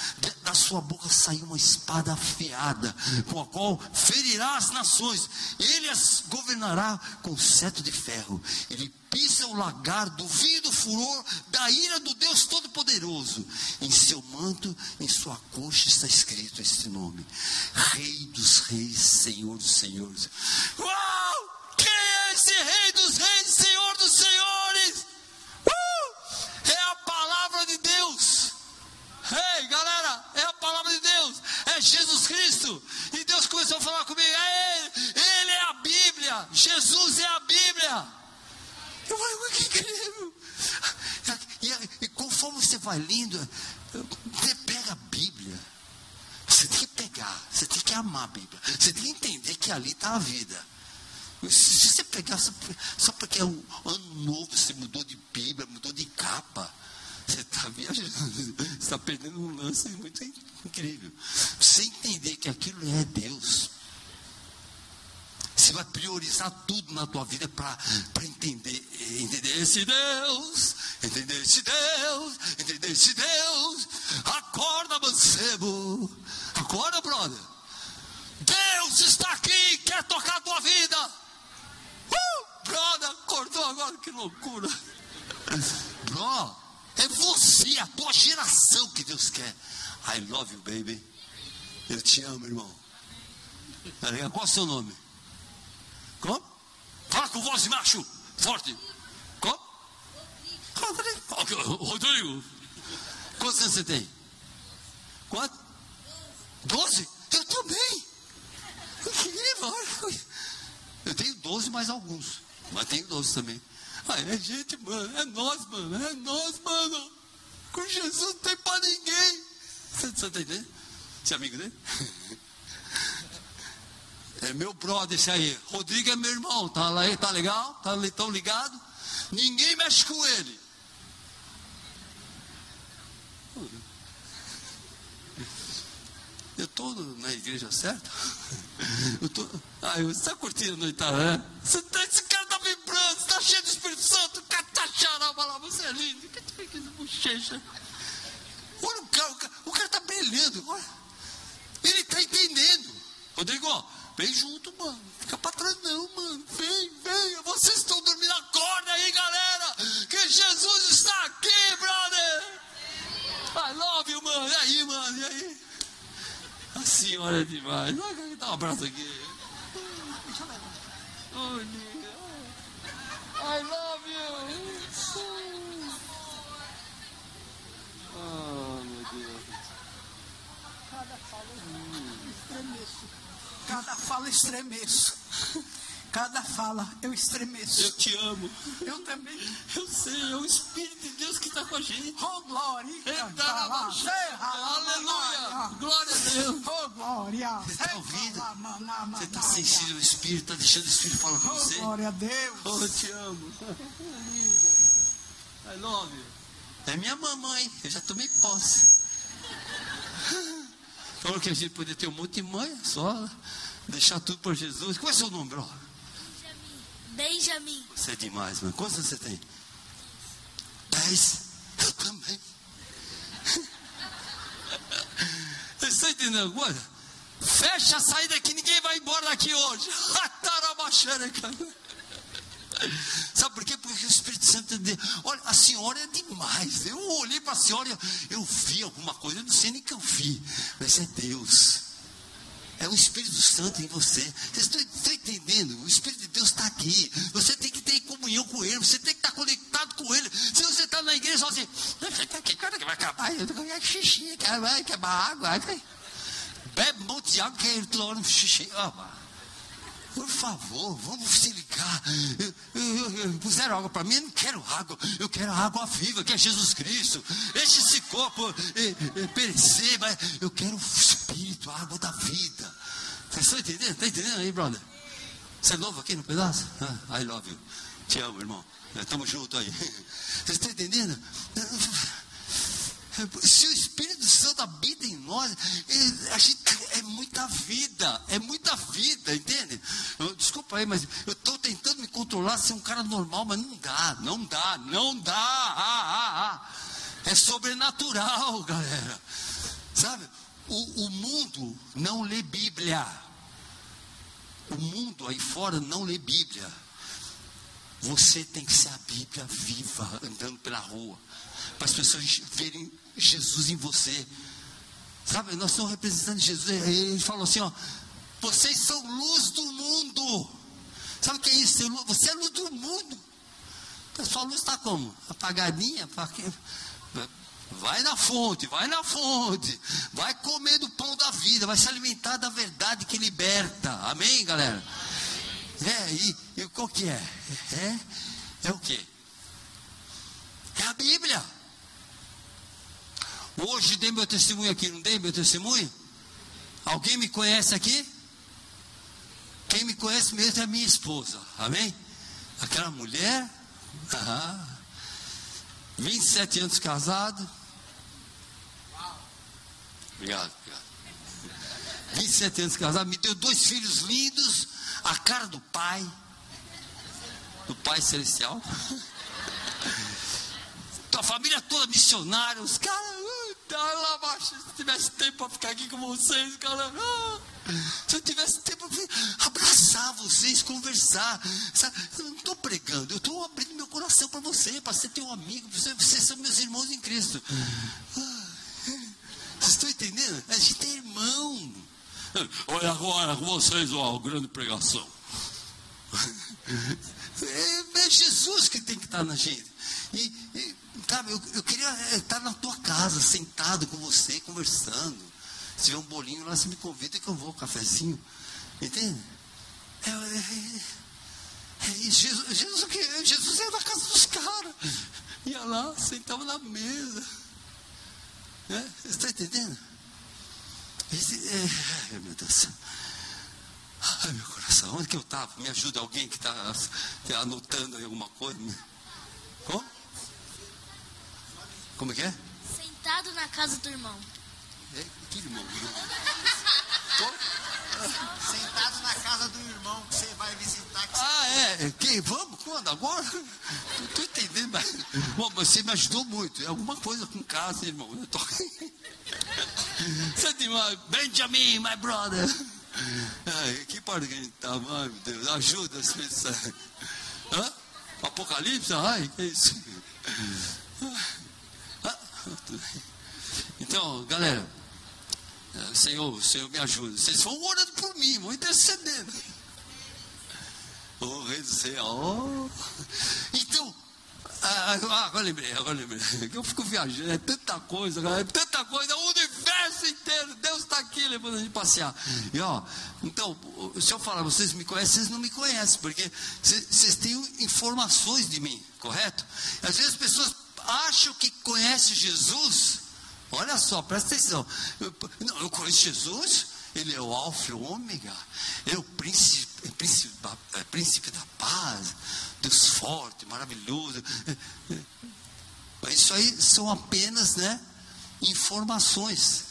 Da sua boca saiu uma espada afiada, com a qual ferirá as nações. Ele as governará com cetro de ferro. Ele pisa o lagar do vinho do furor da ira do Deus Todo-Poderoso. Em seu manto, em sua coxa está escrito este nome: Rei dos Reis, Senhor dos Senhores. Uau! Quem é esse Rei dos Reis, Senhor dos Senhores? Uh! É a palavra de Deus. Ei, galera, é a palavra de Deus, é Jesus Cristo. E Deus começou a falar comigo: é Ele, Ele é a Bíblia, Jesus é a Bíblia. Eu falei, que incrível. E, e, conforme você vai lendo, você pega a Bíblia. Você tem que pegar, você tem que amar a Bíblia. Você tem que entender que ali está a vida. Se você pegar só, só porque é um ano novo, você mudou de Bíblia, mudou de capa, você está viajando, está perdendo um lance muito incrível. Você entender que aquilo é Deus. Você vai priorizar tudo na tua vida para entender, entender esse Deus, entender esse Deus, entender esse Deus. Acorda, mancebo. Acorda, brother. Deus está aqui, quer tocar a tua vida. Uh, brother, acordou agora, que loucura. Bro, é você, a tua geração que Deus quer. I love you, baby. Eu te amo, irmão. Qual o seu nome? Como? Fala com voz de macho, forte. Como? Rodrigo. Rodrigo. Quantos anos você tem? Quanto? Doze? Eu também. Incrível. Eu tenho doze mais alguns. Mas tenho doze também. Ah, é gente, mano. É nós, mano. É nós, mano. Com Jesus não tem pra ninguém. Você, tá entendendo? Você é amigo dele? É meu brother esse aí. Rodrigo é meu irmão. Tá, lá, tá legal? Tá tão ligado? Ninguém mexe com ele. Eu estou na igreja certa? Eu tô, ah, você está curtindo a noitada, né? Você tá, esse cara está vibrando, está cheio do Espírito Santo. bochecha. Olha o cara, o cara, o cara tá brilhando. Olha. Ele tá entendendo. Rodrigo, vem junto, mano. Fica pra trás não, mano. Vem, vem. Vocês estão dormindo, acorda aí, galera. Que Jesus está aqui, brother. I love you, mano. E aí, mano, e aí? A senhora é demais. Dá um abraço aqui. Oh, I love you. Oh, meu Deus. Cada fala eu estremeço. Cada fala estremeço. Cada fala eu estremeço. Eu te amo. Eu também. Eu sei, é o Espírito de Deus que está com a gente. Oh, glória. Aleluia. Glória a Deus. Oh, glória. Você está ouvindo? Você está sentindo o Espírito, está deixando o Espírito falar com Oh, você? glória a Deus. Oh, eu te amo. I love you. É minha mamãe, eu já tomei posse. Falou que a gente podia ter um monte de mãe, só deixar tudo por Jesus. Qual é o seu nome, bro? Benjamin. Você é demais, mano. Quantos você tem? Dez. Eu também. Você está entendendo alguma coisa? Fecha a saída aqui, ninguém vai embora daqui hoje. Sabe por quê? Porque o Espírito Santo é de... Olha, a senhora é demais. Eu olhei para a senhora, eu, vi alguma coisa, eu não sei nem que eu vi. Mas é Deus. É o Espírito Santo em você. Vocês estão, estão entendendo? O Espírito de Deus está aqui. Você tem que ter comunhão com Ele. Você tem que estar conectado com Ele. Se você está na igreja só assim, que cara que vai acabar? Eu tô com xixi, queimar água. Bebe um monte de água, que ele um xixi. Ah, por favor, vamos se ligar. Eu, puseram água para mim, eu não quero água, eu quero água viva, que é Jesus Cristo. Deixe esse copo eh, eh, perecer, mas eu quero o Espírito, a água da vida. Vocês estão entendendo? Está entendendo aí, brother? Você é novo aqui no pedaço? Ah, I love you. Te amo, irmão. Estamos juntos aí. Vocês estão entendendo? Se o Espírito Santo habita em nós, a gente, é muita vida, é muita vida, entende? Desculpa aí, mas eu estou tentando me controlar, ser um cara normal, mas não dá, não dá, não dá. Ah, ah, ah. É sobrenatural, galera. Sabe? O, o mundo não lê Bíblia. O mundo aí fora não lê Bíblia. Você tem que ser a Bíblia viva, andando pela rua para as pessoas verem Jesus em você. Sabe, nós somos representantes de Jesus. Ele falou assim: ó, vocês são luz do mundo. Sabe o que é isso? Você é luz do mundo. A sua luz está como? Apagadinha? Vai na fonte, vai na fonte. Vai comer do pão da vida, vai se alimentar da verdade que liberta. Amém, galera? É, e, e qual que é? É, é o quê? É a Bíblia. Hoje dei meu testemunho aqui, não dei meu testemunho? Alguém me conhece aqui? Quem me conhece mesmo é a minha esposa, amém? Aquela mulher, ah, 27 anos casado. Obrigado, obrigado. 27 anos casado, me deu dois filhos lindos, a cara do pai, do pai celestial. Tua família toda missionária, os caras, uh, lá abaixo, se tivesse tempo para ficar aqui com vocês, cara, uh, se eu tivesse tempo para abraçar vocês, conversar, sabe? eu não estou pregando, eu estou abrindo meu coração para você, para ter um amigo, você, vocês são meus irmãos em Cristo. Uh, vocês estão entendendo? A gente é irmão. Olha agora com vocês, ó, grande pregação. É, é Jesus que tem que estar na gente. E, e sabe, eu, eu, queria estar na tua casa, sentado com você, conversando. Se tiver um bolinho lá, você me convida que eu vou, um cafezinho. Entende? É, é, é, Jesus, Jesus, Jesus ia na casa dos caras. Ia lá, sentava na mesa. É, você está entendendo? Esse, é, meu Deus. Ai, meu coração, onde que eu estava? Me ajuda alguém que está anotando aí alguma coisa? Como? Como é que é? Sentado na casa do irmão. É, que irmão? Sentado na casa do irmão que você vai visitar. Que ah, é? Quem? Vamos? Quando? Agora? Não estou entendendo mais. Bom, você me ajudou muito. É alguma coisa com casa, irmão. Eu tô... Você tem uma Benjamin, my brother. Ai, que parte que a gente tá? Ai, meu Deus, ajuda as pessoas. Hã? Apocalipse? Ai, que é isso? Ah, então, galera, é, Senhor, Senhor me ajuda. Vocês vão orando por mim, vão intercedendo. Oh, rei do. Então, ah, agora lembrei, agora lembrei. Eu fico viajando, é tanta coisa, é tanta coisa, o universo inteiro, Deus está aqui levando a gente passear. E ó, então, se eu falar, vocês me conhecem, vocês não me conhecem, porque vocês têm informações de mim, correto? Às vezes as pessoas acham que conhecem Jesus, olha só, presta atenção. Eu, não, eu conheço Jesus, ele é o alfa e o ômega, é o príncipe, é príncipe, é príncipe da paz Deus forte, maravilhoso. Mas isso aí são apenas né, informações.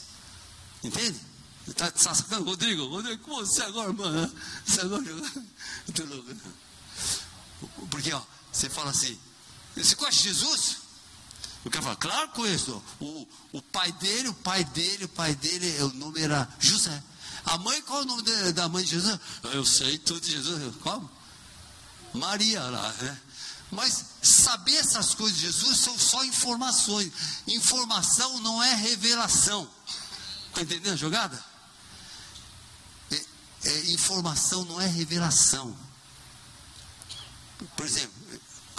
Entende? Está tá sacando, Rodrigo? Rodrigo, como você agora, mano? Você agora. Porque, ó, você fala assim: você conhece Jesus? O cara fala, claro que conheço. O, o pai dele, o pai dele, o pai dele, o nome era José. A mãe, qual é o nome da mãe de Jesus? Eu sei tudo de Jesus. Como? Maria lá, né? Mas saber essas coisas de Jesus são só informações. Informação não é revelação. Está entendendo a jogada? É, é, informação não é revelação. Por exemplo,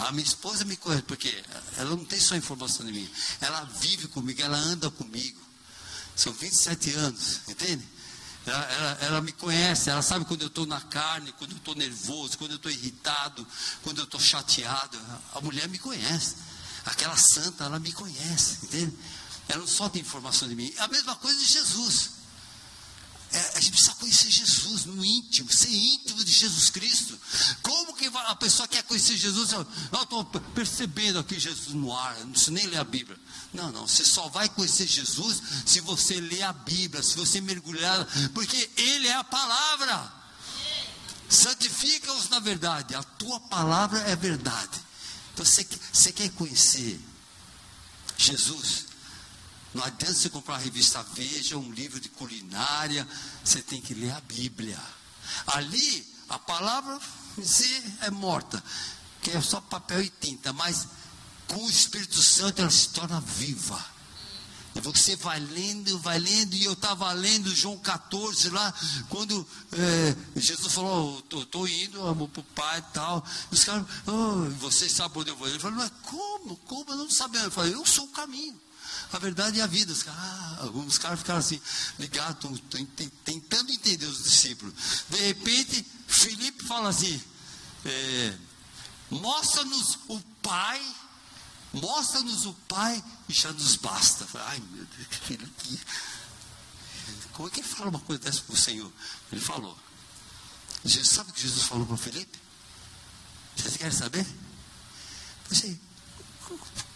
a minha esposa me conhece, porque ela não tem só informação de mim. Ela vive comigo, ela anda comigo. São 27 anos, entende? Ela, ela, ela, me conhece, ela sabe quando eu estou na carne, quando eu estou nervoso, quando eu estou irritado, quando eu estou chateado. A mulher me conhece. Aquela santa, ela me conhece, entende? Ela não só tem informação de mim. A mesma coisa de Jesus. É, a gente precisa conhecer Jesus no íntimo, ser íntimo de Jesus Cristo. Como que a pessoa quer conhecer Jesus? Eu estou percebendo aqui Jesus no ar, não preciso nem ler a Bíblia. Não, não, você só vai conhecer Jesus se você ler a Bíblia, se você mergulhar, porque Ele é a palavra. Santifica-os na verdade, a tua palavra é verdade. Então você, você quer conhecer Jesus? Não adianta você comprar uma revista Veja, um livro de culinária, você tem que ler a Bíblia. Ali, a palavra em si é morta, que é só papel e tinta, mas com o Espírito Santo ela se torna viva. E você vai lendo, vai lendo, e eu estava lendo João 14 lá, quando é, Jesus falou, estou indo, amo para o Pai e tal. E os caras, oh, vocês sabem onde eu vou. Ele falou, mas como? Como? Eu não sabia. Eu falei, eu sou o caminho a verdade e a vida. Os caras, ah, caras ficaram assim, ligados, tentando entender os discípulos. De repente, Felipe fala assim: é, mostra-nos o Pai, mostra-nos o Pai e já nos basta. Ai meu Deus. Como é que ele fala uma coisa dessa para o Senhor? Ele falou. Jesus, sabe o que Jesus falou para Felipe? Vocês querem saber? Eu sei,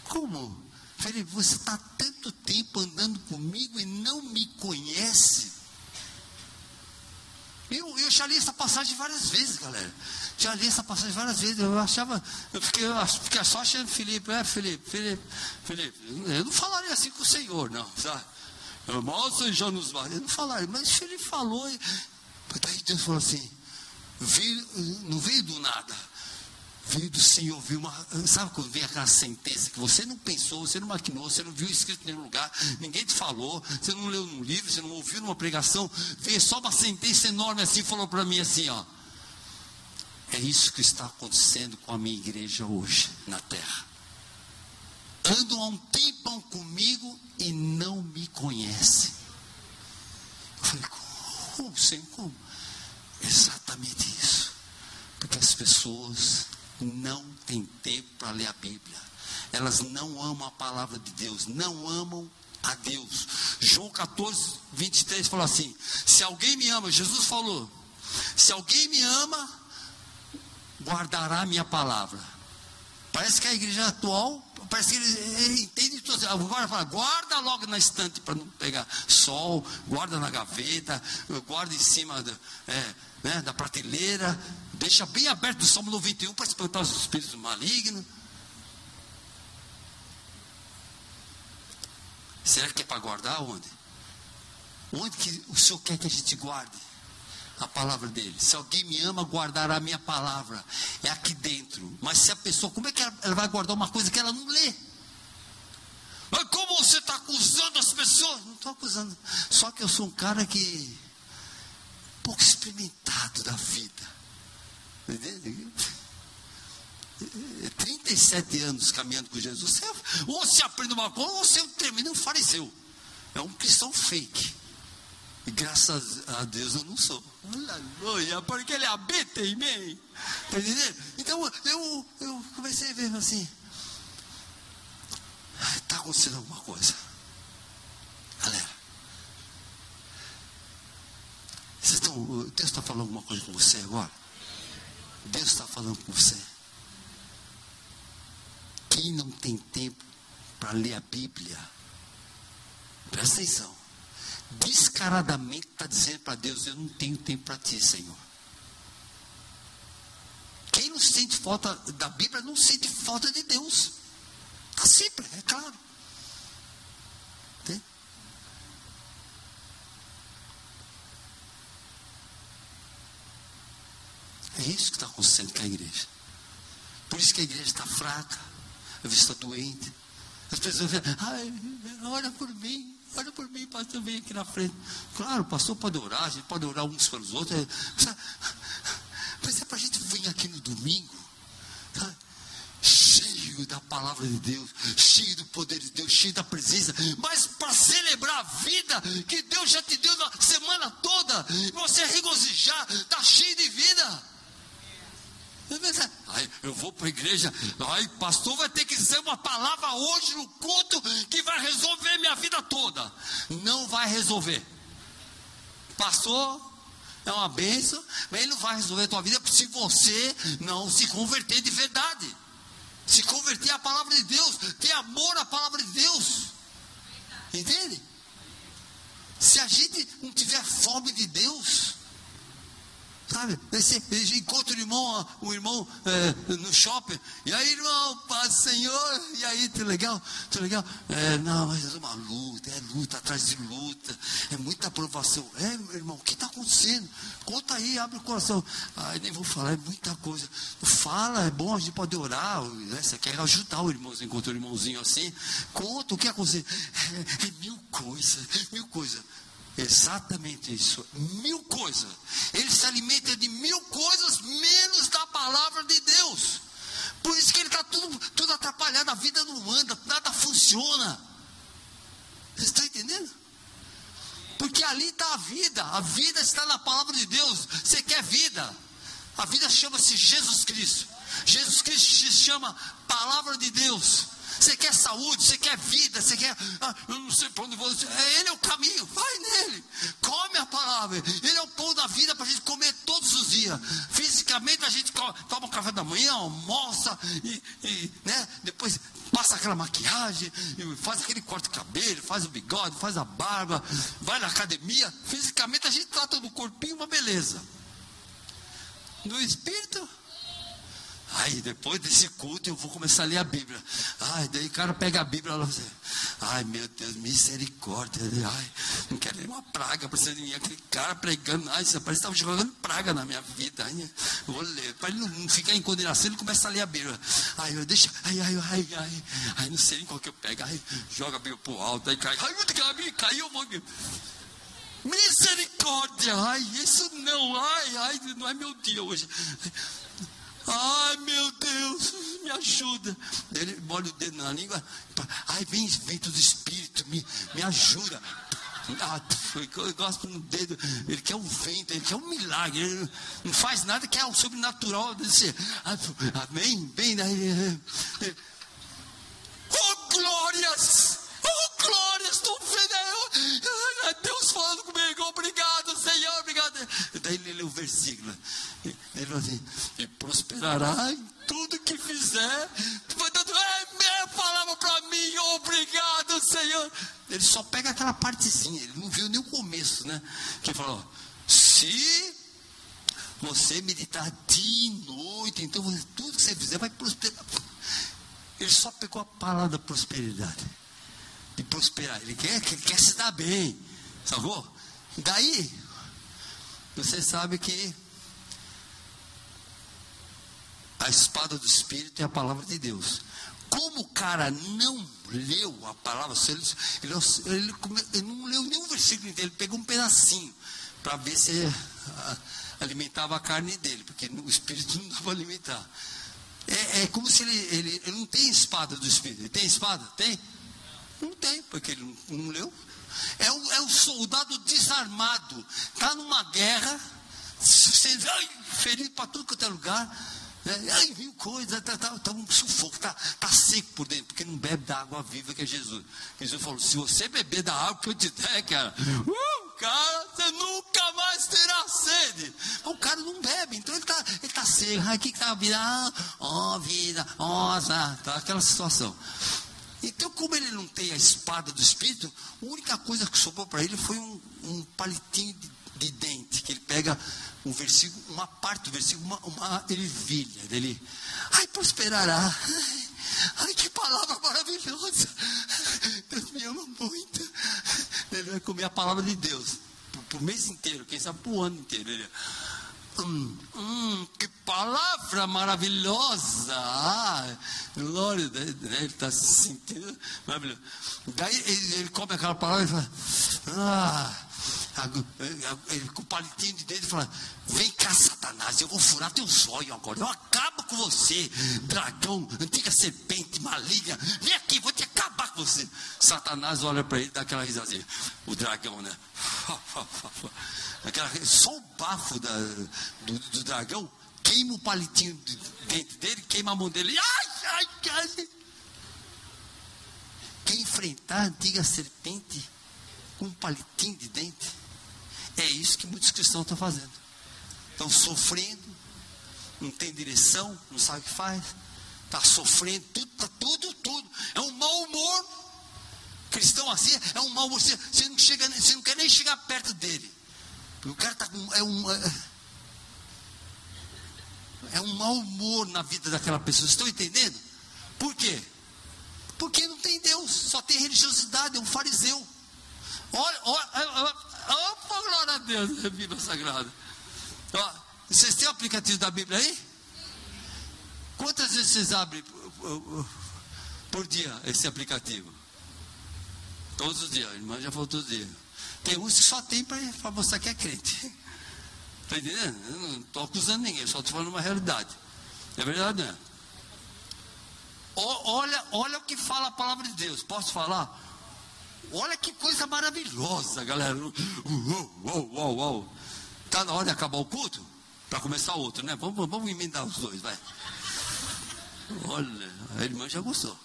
como? Felipe, você está tanto tempo andando comigo e não me conhece. Eu, eu já li essa passagem várias vezes, galera. Já li essa passagem várias vezes. Eu achava, eu fiquei, eu fiquei só achando Felipe, é Felipe, Felipe, Felipe. Eu não falaria assim com o Senhor, não, sabe? Mostra já nos Eu não falaria, mas Felipe falou. E, daí Deus falou assim: veio, não veio do nada veio do Senhor, viu uma. Sabe quando vem aquela sentença que você não pensou, você não maquinou, você não viu escrito em nenhum lugar, ninguém te falou, você não leu num livro, você não ouviu numa pregação, veio só uma sentença enorme assim falou para mim assim, ó. É isso que está acontecendo com a minha igreja hoje na terra. Andam há um tempão comigo e não me conhecem. Eu falei, como, Senhor, como? Exatamente isso. Porque as pessoas não têm tempo para ler a Bíblia. Elas não amam a palavra de Deus, não amam a Deus. João 14, 23 falou assim: Se alguém me ama, Jesus falou: Se alguém me ama, guardará a minha palavra. Parece que a igreja atual, parece que ele, entende tudo. Agora fala, guarda logo na estante para não pegar sol, guarda na gaveta, guarda em cima da, é, né, da prateleira, deixa bem aberto o Salmo 91 para espantar os espíritos malignos. Será que é para guardar onde? Onde que o Senhor quer que a gente guarde? A palavra dele. Se alguém me ama, guardará a minha palavra. É aqui dentro. Mas se a pessoa, como é que ela, ela vai guardar uma coisa que ela não lê? Mas como você está acusando as pessoas? Não estou acusando. Só que eu sou um cara que pouco experimentado da vida. Entende? 37 anos caminhando com Jesus. Você, ou você aprende uma coisa, ou você é um tremendo fariseu. É um cristão fake. E graças a Deus eu não sou. Aleluia, porque ele habita em mim. Está entendendo? Então eu, eu comecei a ver assim. Está acontecendo alguma coisa. Galera. Vocês estão, Deus está falando alguma coisa com você agora? Deus está falando com você. Quem não tem tempo para ler a Bíblia, presta atenção. Descaradamente está dizendo para Deus: Eu não tenho tempo para ti, Senhor. Quem não sente falta da Bíblia não sente falta de Deus. Está simples, é claro. É isso que está acontecendo com a igreja. Por isso que a igreja está fraca, a vista está doente. As pessoas dizem, ai, ora por mim, ora por mim, pastor, vem aqui na frente. Claro, pastor pode orar, a gente pode orar uns pelos outros. Mas é para a gente vir aqui no domingo, sabe? cheio da palavra de Deus, cheio do poder de Deus, cheio da presença, mas para celebrar a vida que Deus já te deu na semana toda, você regozijar, está cheio de vida. Ai, eu vou para a igreja, ai, pastor vai ter que dizer uma palavra hoje no culto que vai resolver minha vida toda. Não vai resolver. Pastor é uma bênção, mas ele não vai resolver a tua vida se você não se converter de verdade. Se converter à palavra de Deus, ter amor à palavra de Deus. Entende? Se a gente não tiver fome de Deus, Sabe? Você encontra o irmão, o irmão é, no shopping. E aí, irmão, paz Senhor. E aí, tudo legal? Tudo legal? É, não, mas é uma luta, é luta atrás de luta. É muita aprovação. É, irmão, o que está acontecendo? Conta aí, abre o coração. Ai, nem vou falar, é muita coisa. Fala, é bom, a gente pode orar. Né? Você quer ajudar o irmãozinho, encontra o irmãozinho assim. Conta o que aconteceu. É, é mil coisas, mil coisas. Exatamente isso. Mil coisas. Ele se alimenta de mil coisas, menos da palavra de Deus. Por isso que ele está tudo, tudo atrapalhado, a vida não anda, nada funciona. Você está entendendo? Porque ali está a vida, a vida está na palavra de Deus. Você quer vida? A vida chama-se Jesus Cristo. Jesus Cristo se chama palavra de Deus. Você quer saúde, você quer vida, você quer. Ah, eu não sei para onde vou. Ele é o caminho, vai nele. Come a palavra. Ele é o pão da vida para a gente comer todos os dias. Fisicamente a gente toma o café da manhã, almoça e, e né, depois passa aquela maquiagem, faz aquele corte de cabelo, faz o bigode, faz a barba, vai na academia. Fisicamente a gente trata do corpinho uma beleza. No espírito, Aí depois desse culto eu vou começar a ler a Bíblia. Ai, daí o cara pega a Bíblia e fala assim, ai meu Deus, misericórdia. Ai, não quero nenhuma praga para ser ninguém. Aquele cara pregando, ai, você parece que estava jogando praga na minha vida. Ai, vou ler. Para ele não ficar em condenação, ele começa a ler a Bíblia. Ai, eu deixo, ai, ai, ai, ai, ai, não sei nem qual que eu pego. Ai, joga a Bíblia pro alto, aí cai. Ai, a Bíblia caiu, eu vou. Misericórdia, ai, isso não, ai, ai, não é meu dia hoje. Ai meu Deus, me ajuda. Ele molha o dedo na língua. Ai, vem vento do Espírito, me, me ajuda. Ah, eu gosto no dedo. Ele quer um vento, ele quer um milagre. Ele não faz nada que é sobrenatural. Desse, amém? Bem, daí. Oh, glórias! Oh, glórias! Estou vendo. É Deus falando comigo. Obrigado, Senhor. Obrigado. Daí ele lê o versículo. Ele falou assim: e prosperará em tudo que fizer. É minha palavra para mim, obrigado, Senhor. Ele só pega aquela partezinha, ele não viu nem o começo, né? Que ele falou: se você meditar dia e noite, então tudo que você fizer vai prosperar. Ele só pegou a palavra da prosperidade. de prosperar. Ele quer, ele quer se dar bem. Sacou? Daí, você sabe que a espada do Espírito é a palavra de Deus. Como o cara não leu a palavra, ele, ele, ele, não leu nenhum versículo inteiro, ele pegou um pedacinho para ver se ah, alimentava a carne dele, porque o Espírito não dá para alimentar. É, é, como se ele, ele, ele, não tem espada do Espírito. Ele tem espada? Tem? Não tem, porque ele não, não leu. É o, é o soldado desarmado. Está numa guerra, sendo ferido para tudo quanto é lugar é, aí viu coisa, está tá, tá um sufoco, está tá seco por dentro, porque não bebe da água viva que é Jesus. Jesus falou: se você beber da água que eu te der, cara, uh, cara, você nunca mais terá sede. O cara não bebe, então ele está ele tá seco. O que está a vida? Ó, oh, vida, nossa, tá aquela situação. Então, como ele não tem a espada do Espírito, a única coisa que sobrou para ele foi um, um palitinho de, que ele pega um versículo, uma parte do versículo, uma, uma ervilha dele. Ai, prosperará. Ai, que palavra maravilhosa. Deus me ama muito. Ele vai comer a palavra de Deus. Por, mês inteiro, quem sabe por ano inteiro. Ele, hum, hum, que palavra maravilhosa. Ah, glória, né? ele está se sentindo maravilhoso. Daí ele, ele come aquela palavra e fala, ah, com o palitinho de dedo e fala: Vem cá, Satanás, eu vou furar teu zóio agora. Eu acabo com você, dragão, antiga serpente maligna. Vem aqui, vou te acabar com você. Satanás olha para ele dá aquela risadinha. O dragão, né? Aquela, só o bafo da, do, do dragão queima o palitinho de dente dele, queima a mão dele. Ai, ai, ai. Quem enfrentar a antiga serpente com um palitinho de dente é isso que muitos cristãos estão fazendo. Estão sofrendo, não tem direção, não sabe o que faz, está sofrendo, tudo, tá tudo, tudo. É um mau humor. Cristão assim é um mau humor. Você, você, não, chega, você não quer nem chegar perto dele. O cara está com. É um, é, é um mau humor na vida daquela pessoa. Estão entendendo? Por quê? Porque não tem Deus, só tem religiosidade, é um fariseu. Olha, olha, Opa, glória a Deus, é Bíblia Sagrada. Ó, vocês têm o aplicativo da Bíblia aí? Quantas vezes vocês abrem por, por dia esse aplicativo? Todos os dias, a irmã já falou os dias. Tem uns que só tem para mostrar que é crente. Está entendendo? Eu não estou acusando ninguém, só estou falando uma realidade. É verdade, não é? Olha, olha o que fala a palavra de Deus. Posso falar? Olha que coisa maravilhosa, galera. Uou, uou, uou, uou. Tá na hora de acabar o culto? Para começar outro, né? Vamos, vamos emendar os dois, vai. Olha, a irmã já gostou.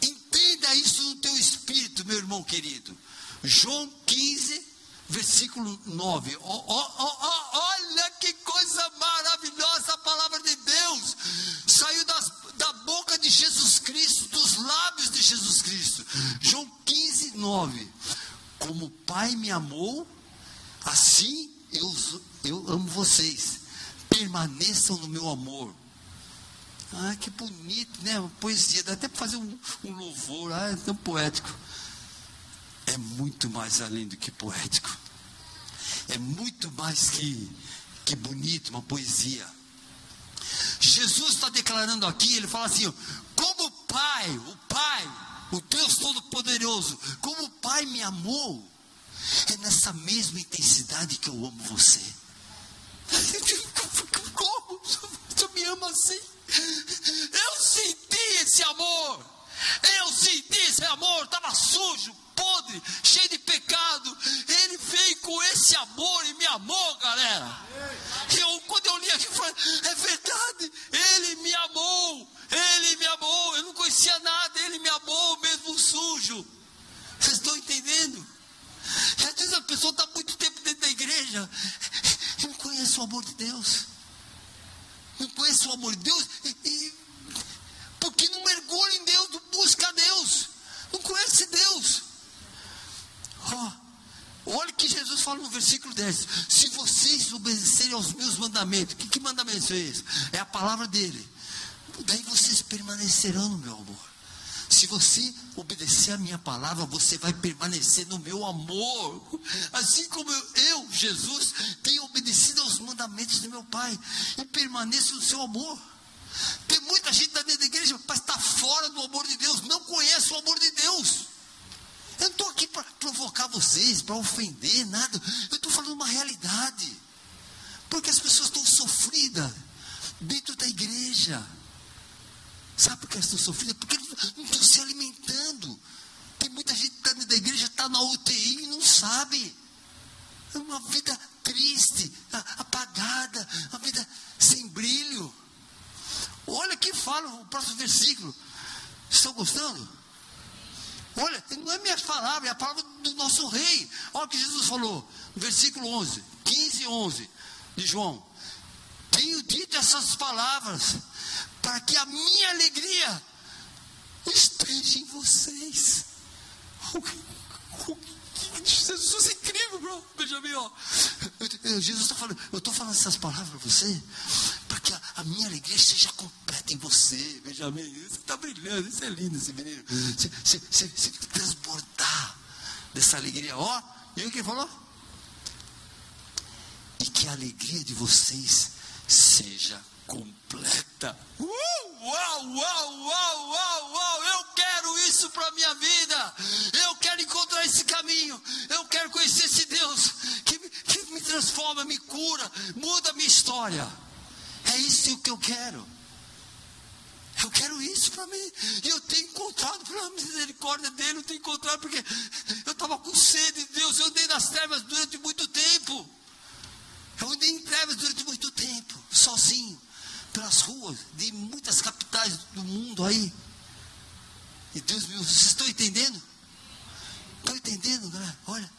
Entenda isso no teu espírito, meu irmão querido. João 15, versículo 9. Oh, oh, oh, olha que coisa maravilhosa a palavra de Deus. Saiu das, da boca de Jesus Cristo, dos lábios de Jesus Cristo. João 15, 9. Como o Pai me amou, assim eu, eu amo vocês. Permaneçam no meu amor. Ah, que bonito, né? Uma poesia, dá até para fazer um, um louvor, ah, é tão poético é muito mais além do que poético. É muito mais que, que bonito, uma poesia. Jesus está declarando aqui, ele fala assim: como o Pai, o Pai, o Deus Todo-Poderoso, como o Pai me amou, é nessa mesma intensidade que eu amo você. Como? Você me ama assim? Eu senti esse amor. Eu senti esse amor, estava sujo, podre, cheio de pecado. Ele veio com esse amor e me amou, galera. Eu, quando eu li aqui, eu falei, é verdade, ele me amou, ele me amou. Eu não conhecia nada, ele me amou, mesmo sujo. Vocês estão entendendo? Às vezes a pessoa está muito tempo dentro da igreja e não conhece o amor de Deus. Não conhece o amor de Deus e, e porque não mergulha em Deus, não busca Deus, não conhece Deus. Oh, olha o que Jesus fala no versículo 10: se vocês obedecerem aos meus mandamentos, que, que mandamentos é esse? É a palavra dele. daí vocês permanecerão no meu amor. Se você obedecer a minha palavra, você vai permanecer no meu amor. Assim como eu, Jesus, tenho obedecido aos mandamentos do meu Pai e permaneço no seu amor. Tem muita gente dentro da igreja, mas está fora do amor de Deus, não conhece o amor de Deus. Eu não estou aqui para provocar vocês, para ofender, nada. Eu estou falando uma realidade. Porque as pessoas estão sofridas dentro da igreja. Sabe por que elas estão sofridas? Porque não estão se alimentando. Tem muita gente tá dentro da igreja, está na UTI e não sabe. É uma vida triste, apagada, uma vida sem brilho. Olha que fala o próximo versículo. Estão gostando? Olha, não é minha palavra, é a palavra do nosso rei. Olha o que Jesus falou, versículo 11, 15 e 11 de João. Tenho dito essas palavras para que a minha alegria esteja em vocês. Jesus é incrível, bro. Benjamin, ó. Jesus está falando, eu estou falando essas palavras para você, para que a, a, minha alegria seja completa em você, Benjamin. Você está brilhando, isso é lindo, esse menino. Você, você, transbordar dessa alegria, ó. E o que ele falou? E que a alegria de vocês seja completa. Uh, uau, uau, uau, uau, uau, eu quero isso para minha vida. Eu esse caminho. Eu quero conhecer esse Deus que, que me transforma, me cura, muda a minha história. É isso que eu quero. Eu quero isso para mim. E eu tenho encontrado pela misericórdia dele, eu tenho encontrado porque eu estava com sede de Deus. Eu andei nas trevas durante muito tempo. Eu andei em trevas durante muito tempo, sozinho pelas ruas de muitas capitais do mundo aí. E Deus meu, vocês estão entendendo? Estão entendendo, galera? Olha,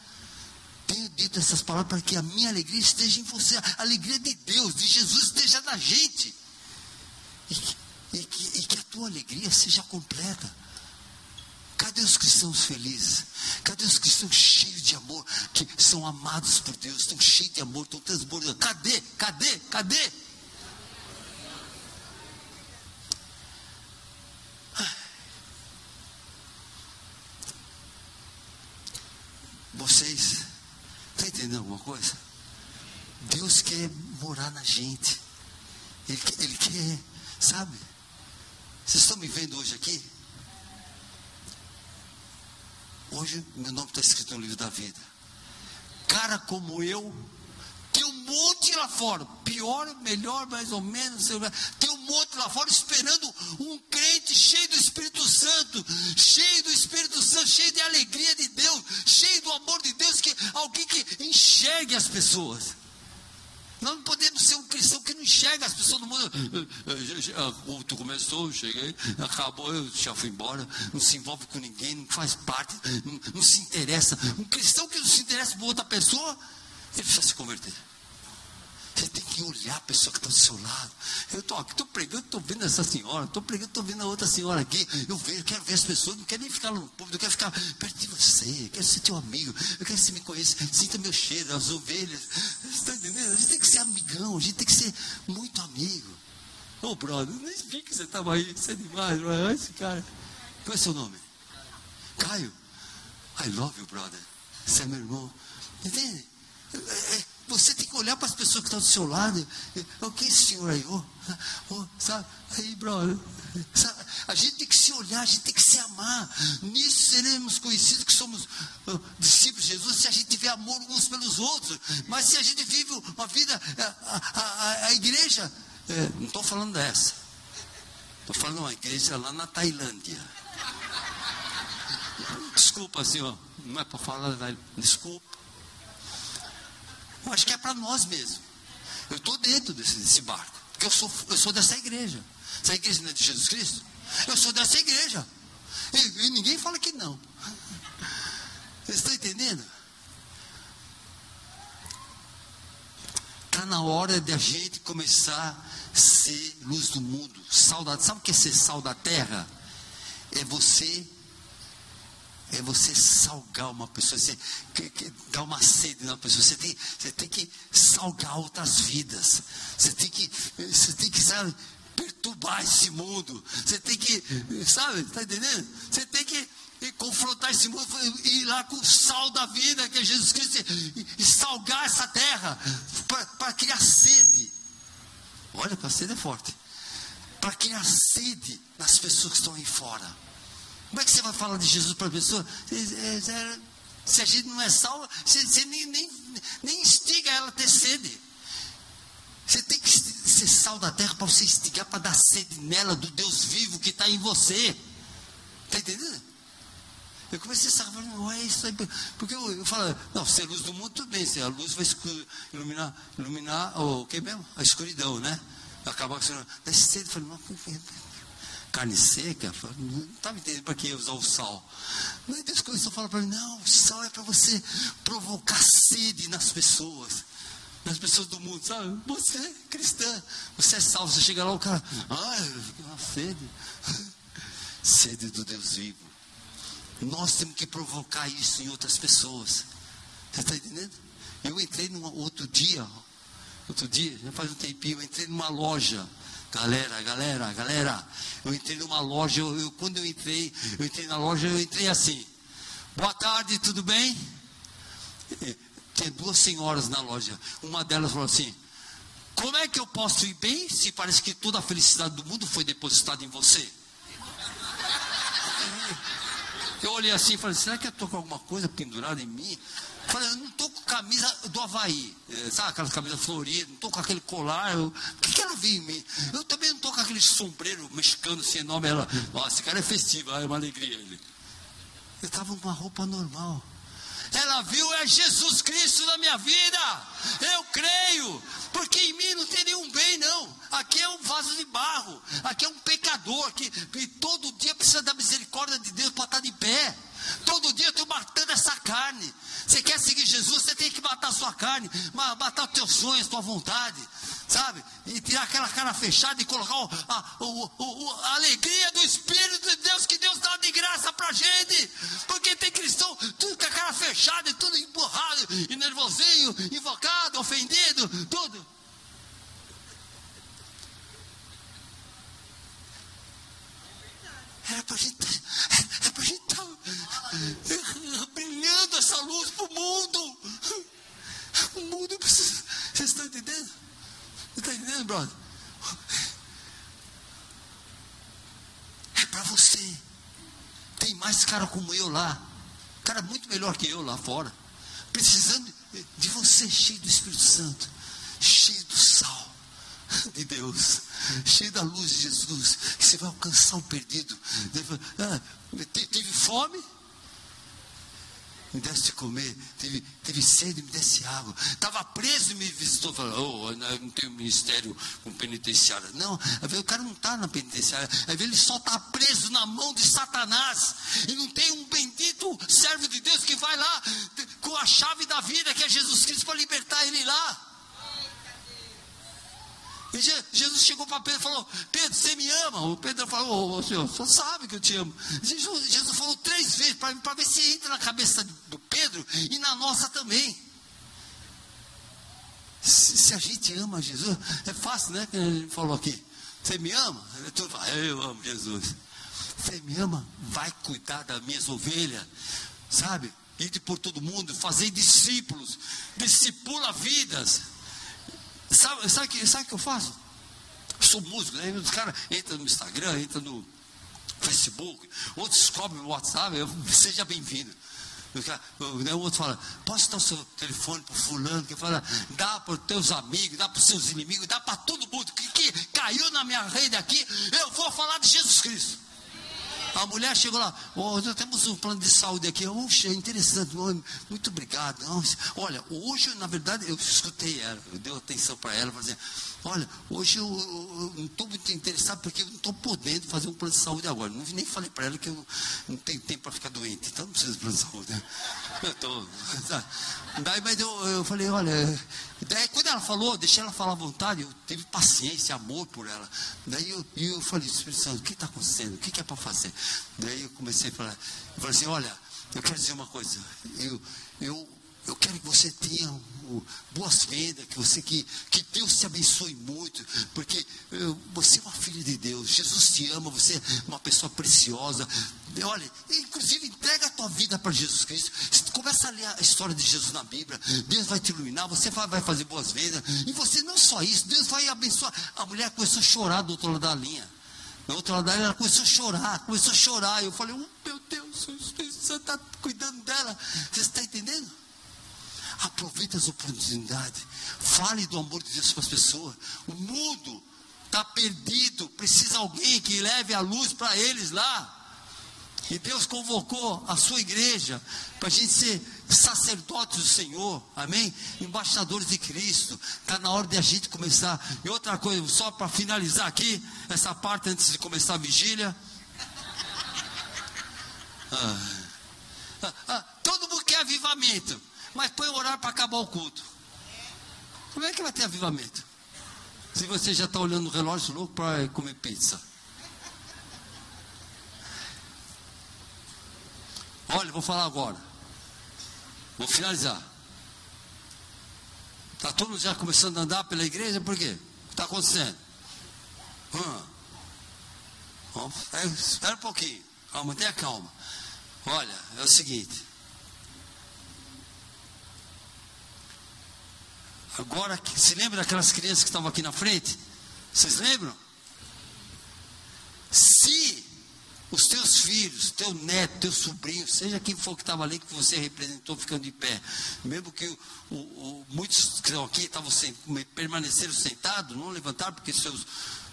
tenho dito essas palavras para que a minha alegria esteja em você, a alegria de Deus, de Jesus esteja na gente. E que, e que, e que a tua alegria seja completa. Cadê os cristãos felizes? Cadê os cristãos cheios de amor, que são amados por Deus, estão cheios de amor, estão transbordando? Cadê? Cadê? Cadê? Vocês estão entendendo alguma coisa? Deus quer morar na gente. Ele, ele quer, sabe? Vocês estão me vendo hoje aqui? Hoje meu nome está escrito no livro da vida. Cara como eu, tem um monte lá fora, pior, melhor, mais ou menos, tem um monte lá fora esperando um crente cheio do Espírito Santo, cheio do Espírito Santo, cheio de alegria de Deus, cheio do amor de Deus, que alguém que enxergue as pessoas. Nós não podemos ser um cristão que não enxerga as pessoas do mundo. O tu começou, cheguei, acabou, eu já fui embora, não se envolve com ninguém, não faz parte, não, não se interessa. Um cristão que não se interessa por outra pessoa, ele precisa se converter. Você tem que olhar a pessoa que está do seu lado. Eu estou aqui, estou pregando, estou vendo essa senhora, estou pregando, estou vendo a outra senhora aqui. Eu vejo, quero ver as pessoas, não quero nem ficar no público, quero ficar perto de você, quero ser teu amigo, eu quero que você me conheça, sinta meu cheiro, as ovelhas. Você está entendendo? A gente tem que ser amigão, a gente tem que ser muito amigo. Ô oh, brother, nem vi que você estava aí, você é demais, brother. esse cara. Qual é seu nome? Caio. I love you, brother. Você é meu irmão. Entende? Você tem que olhar para as pessoas que estão do seu lado. O que é esse senhor aí? Oh, oh, sabe? Aí, brother. Sabe? A gente tem que se olhar, a gente tem que se amar. Nisso seremos conhecidos que somos uh, discípulos de Jesus se a gente tiver amor uns pelos outros. Mas se a gente vive uma vida, a, a, a, a igreja, é, não estou falando dessa. Estou falando uma igreja lá na Tailândia. Desculpa, senhor. Não é para falar, desculpa. Eu acho que é para nós mesmo. Eu estou dentro desse, desse, barco. Porque eu sou, eu sou dessa igreja. Essa igreja não é de Jesus Cristo? Eu sou dessa igreja. E, e ninguém fala que não. Vocês estão entendendo? Está na hora de a gente começar a ser luz do mundo. Sal sabe o que é ser sal da terra? É você é você salgar uma pessoa, você que, dar uma sede na pessoa, você tem, você tem que salgar outras vidas, você tem que, você tem que sabe, perturbar esse mundo. Você tem que, sabe, está entendendo? Você tem que confrontar esse mundo e ir lá com o sal da vida, que é Jesus Cristo, e, salgar essa terra para criar sede. Olha, a sede é forte. Para criar sede nas pessoas que estão aí fora. Como é que você vai falar de Jesus para a pessoa? Se a gente não é salvo, você, você nem, nem, nem instiga ela a ter sede. Você tem que ser sal da terra para você instigar, para dar sede nela do Deus vivo que está em você. Está entendendo? Eu comecei a não é isso aí. Porque eu, eu falo, não, ser luz do mundo, tudo bem, a luz vai iluminar, iluminar o que mesmo? A escuridão, né? Acabar com isso. Daí cedo, eu falei, não, carne seca, não estava entendendo para que usar o sal. Mas Deus começou a falar para mim, não, o sal é para você provocar sede nas pessoas. Nas pessoas do mundo, sabe? Você é cristã, você é salvo, você chega lá, o cara, ai, uma sede. Sede do Deus vivo. Nós temos que provocar isso em outras pessoas. Você está entendendo? Eu entrei num outro dia, outro dia, já faz um tempinho, eu entrei numa loja. Galera, galera, galera, eu entrei numa loja, eu, eu, quando eu entrei, eu entrei na loja, eu entrei assim. Boa tarde, tudo bem? Tem duas senhoras na loja. Uma delas falou assim: Como é que eu posso ir bem se parece que toda a felicidade do mundo foi depositada em você? Eu olhei assim e falei, será que eu estou com alguma coisa pendurada em mim? Falei, eu não estou com camisa do Havaí, eh, sabe aquelas camisas floridas, não estou com aquele colar. O que, que ela viu em mim? Eu também não estou com aquele sombreiro mexicano sem nome. Ela, nossa, esse cara é festivo, é uma alegria ele. Eu estava com uma roupa normal. Ela viu é Jesus Cristo na minha vida. Eu creio, porque em mim não tem nenhum bem, não. Aqui é um vaso de barro. Aqui é um pecador que, que todo dia precisa da misericórdia de Deus para estar de pé. Todo dia eu estou matando essa carne. Você quer seguir Jesus, você tem que matar a sua carne, matar os teus sonhos, tua vontade, sabe? E tirar aquela cara fechada e colocar o, a, o, o, a, alegria do Espírito de Deus que Deus dá de graça para gente. Porque tem cristão, tudo com a cara fechada, tudo empurrado, e nervosinho, invocado, ofendido, tudo. Era para a gente, era para a gente tá brilhando essa luz para o mundo. O mundo precisa. Vocês estão entendendo? Você está entendendo, brother? É para você. Tem mais cara como eu lá. Cara muito melhor que eu lá fora. Precisando de você, cheio do Espírito Santo, cheio do sal de Deus, cheio da luz de Jesus, que você vai alcançar o perdido. Ah, teve fome? Me desse de comer, teve, teve sede, me desse água. Estava preso e me visitou, falou, oh, eu não tenho ministério com penitenciária. Não, o cara não está na penitenciária, ele só está preso na mão de Satanás. E não tem um bendito servo de Deus que vai lá com a chave da vida, que é Jesus Cristo, para libertar ele lá. Jesus chegou para Pedro e falou: Pedro, você me ama? O Pedro falou: oh, Senhor, você sabe que eu te amo. Jesus, falou três vezes para ver se entra na cabeça do Pedro e na nossa também. Se, a gente ama Jesus, é fácil, né? Que ele falou aqui: Você me ama? Tu fala, eu amo Jesus. Você me ama? Vai cuidar das minhas ovelhas, sabe? Ir por todo mundo, fazer discípulos, discipula vidas. Sabe, sabe, que, sabe o que eu faço? Eu sou músico, né? Os caras entram no Instagram, entram no Facebook, outros descobrem no WhatsApp, eu, seja bem-vindo. Né, o outro fala, posso dar o seu telefone para fulano, que fala, dá para os teus amigos, dá para os seus inimigos, dá para todo mundo que, que caiu na minha rede aqui, eu vou falar de Jesus Cristo. A mulher chegou lá, oh, nós temos um plano de saúde aqui. Oxe, é interessante, muito obrigado. Olha, hoje, na verdade, eu escutei ela, eu dei atenção para ela, falei assim, olha, hoje eu, eu não estou muito interessado porque eu não estou podendo fazer um plano de saúde agora. Não, nem falei para ela que eu não, não tenho tempo para ficar doente, então não preciso de plano de saúde. Né? Eu tô, Daí, mas eu, eu falei, olha, daí quando ela falou, deixei ela falar à vontade, eu tive paciência, amor por ela. Daí eu, eu falei, Espírito Santo, o que está acontecendo? O que, que é para fazer? Daí eu comecei a falar, eu falei assim, olha, eu quero dizer uma coisa, eu, eu, eu quero que você tenha o, boas vendas, que você que, que Deus te abençoe muito, porque eu, você é uma filha de Deus, Jesus te ama, você é uma pessoa preciosa. Olha, inclusive entrega a tua vida para Jesus Cristo. Começa a ler a história de Jesus na Bíblia. Deus vai te iluminar, você vai, vai fazer boas vendas. E você não só isso, Deus vai abençoar. A mulher começou a chorar do outro lado da linha. Na outra lado ela começou a chorar, começou a chorar. Eu falei, oh, meu Deus, você está cuidando dela. Você está entendendo? Aproveite as oportunidades. Fale do amor de Deus para as pessoas. O mundo está perdido. Precisa alguém que leve a luz para eles lá. E Deus convocou a sua igreja para a gente ser sacerdotes do Senhor, amém? Embaixadores de Cristo. Está na hora de a gente começar. E outra coisa, só para finalizar aqui, essa parte antes de começar a vigília. Ah, ah, ah, todo mundo quer avivamento mas põe o horário para acabar o culto. Como é que vai ter avivamento? Se você já está olhando o relógio louco para comer pizza. Olha, vou falar agora. Vou finalizar. Está todo mundo já começando a andar pela igreja? Por quê? O que está acontecendo? Hum. Bom, espera um pouquinho. Calma, tenha calma. Olha, é o seguinte. Agora, se lembra daquelas crianças que estavam aqui na frente? Vocês lembram? Se os teus filhos, teu neto, teu sobrinho, seja quem for que estava ali que você representou ficando de pé, mesmo que o, o, o, muitos que estão aqui sem, permaneceram sentados, não levantaram porque seus,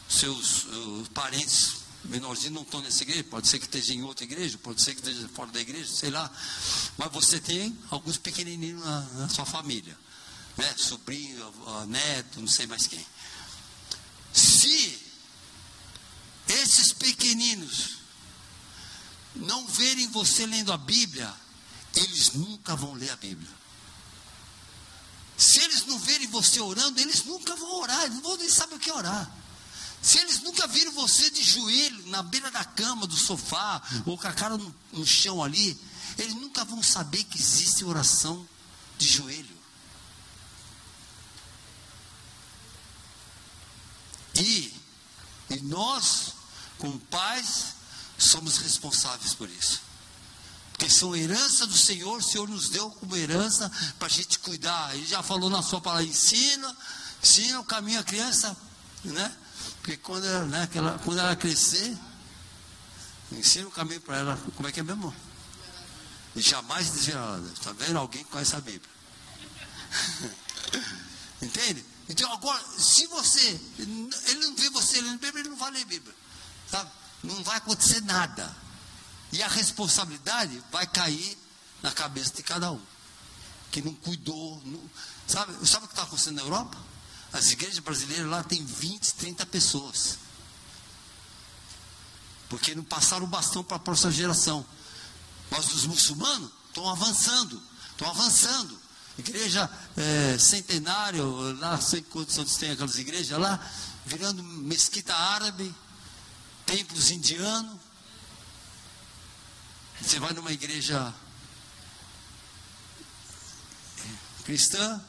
seus uh, parentes menorzinhos não estão nessa igreja, pode ser que esteja em outra igreja, pode ser que esteja fora da igreja, sei lá, mas você tem alguns pequenininhos na, na sua família né, sobrinho, neto, não sei mais quem. Se esses pequeninos não verem você lendo a Bíblia, eles nunca vão ler a Bíblia. Se eles não verem você orando, eles nunca vão orar, eles não vão nem saber o que é orar. Se eles nunca viram você de joelho na beira da cama, do sofá, ou com a cara no, no chão ali, eles nunca vão saber que existe oração de joelho. E, e nós, como pais, somos responsáveis por isso. Porque são herança do Senhor, o Senhor nos deu como herança para a gente cuidar. Ele já falou na sua palavra, ensina, ensina o caminho à criança, né? Porque quando ela, né, ela, quando ela crescer, ensina o caminho para ela, como é que é mesmo? E jamais desviará. Está vendo? Alguém conhece a Bíblia. Entende? Então agora, se você, ele não vê você lendo Bíblia, ele não vai ler Bíblia. Sabe? Não vai acontecer nada. E a responsabilidade vai cair na cabeça de cada um. Que não cuidou. Não, sabe, sabe o que está acontecendo na Europa? As igrejas brasileiras lá tem 20, 30 pessoas. Porque não passaram o bastão para a próxima geração. Mas os muçulmanos estão avançando. Estão avançando. Igreja é, centenário, lá sei quantos tem aquelas igrejas lá, virando mesquita árabe, templos indianos. Você vai numa igreja cristã,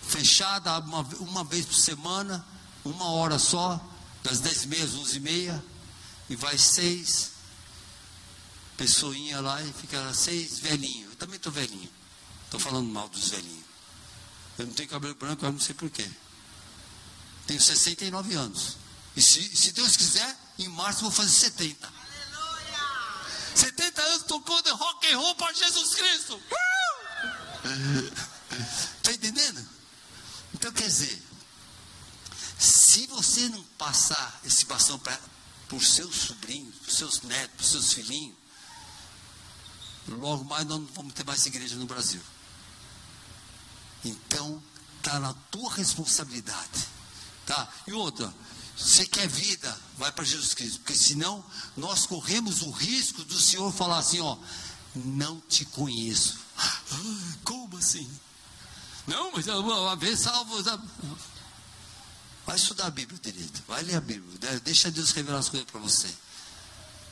fechada uma, uma vez por semana, uma hora só, das dez e meia às onze e meia, e vai seis pessoinhas lá e fica seis velhinhos. Eu também estou velhinho. Estou falando mal dos velhinhos. Eu não tenho cabelo branco, eu não sei porquê. Tenho 69 anos. E se, se Deus quiser, em março vou fazer 70. Aleluia! 70 anos tocando rock and roll para Jesus Cristo. Está uh! entendendo? Então quer dizer, se você não passar esse bastão para os seus sobrinhos, os seus netos, os seus filhinhos, logo mais nós não vamos ter mais igreja no Brasil. Então, está na tua responsabilidade. Tá? E outra, você quer vida, vai para Jesus Cristo, porque senão nós corremos o risco do Senhor falar assim, ó, não te conheço. Ah, como assim? Não, mas uma vez salvo. Vai estudar a Bíblia direito, vai ler a Bíblia, deixa Deus revelar as coisas para você.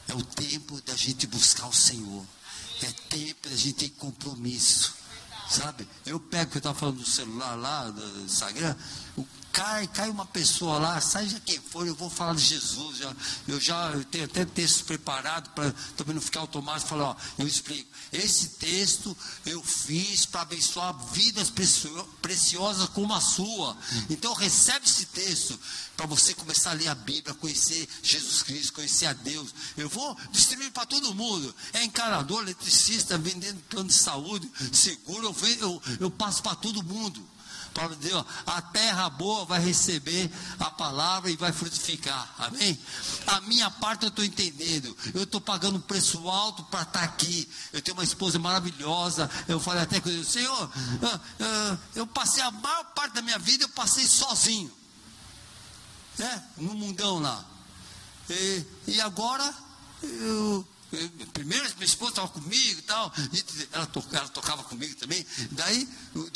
É o tempo da gente buscar o Senhor, é tempo da gente ter compromisso. Sabe? Eu pego que estava falando do celular lá, do Instagram, o cai, cai uma pessoa lá, seja quem for, eu vou falar de Jesus. Já, eu já eu tenho até texto preparado para também não ficar automático falar, ó, eu explico. Esse texto eu fiz para abençoar vidas preciosas como a sua. Então recebe esse texto para você começar a ler a Bíblia, conhecer Jesus Cristo, conhecer a Deus. Eu vou distribuir para todo mundo. É encanador, eletricista, vendendo plano de saúde, seguro, eu, eu, eu passo para todo mundo. Paulo Deus, a terra boa vai receber a palavra e vai frutificar. Amém? A minha parte eu estou entendendo. Eu estou pagando um preço alto para estar tá aqui. Eu tenho uma esposa maravilhosa. Eu falei até com ele, Senhor, eu, eu passei a maior parte da minha vida, eu passei sozinho. Né? No mundão lá. E, e agora eu Primeiro minha esposa estava comigo e tal, ela, to, ela, tocava comigo também. Daí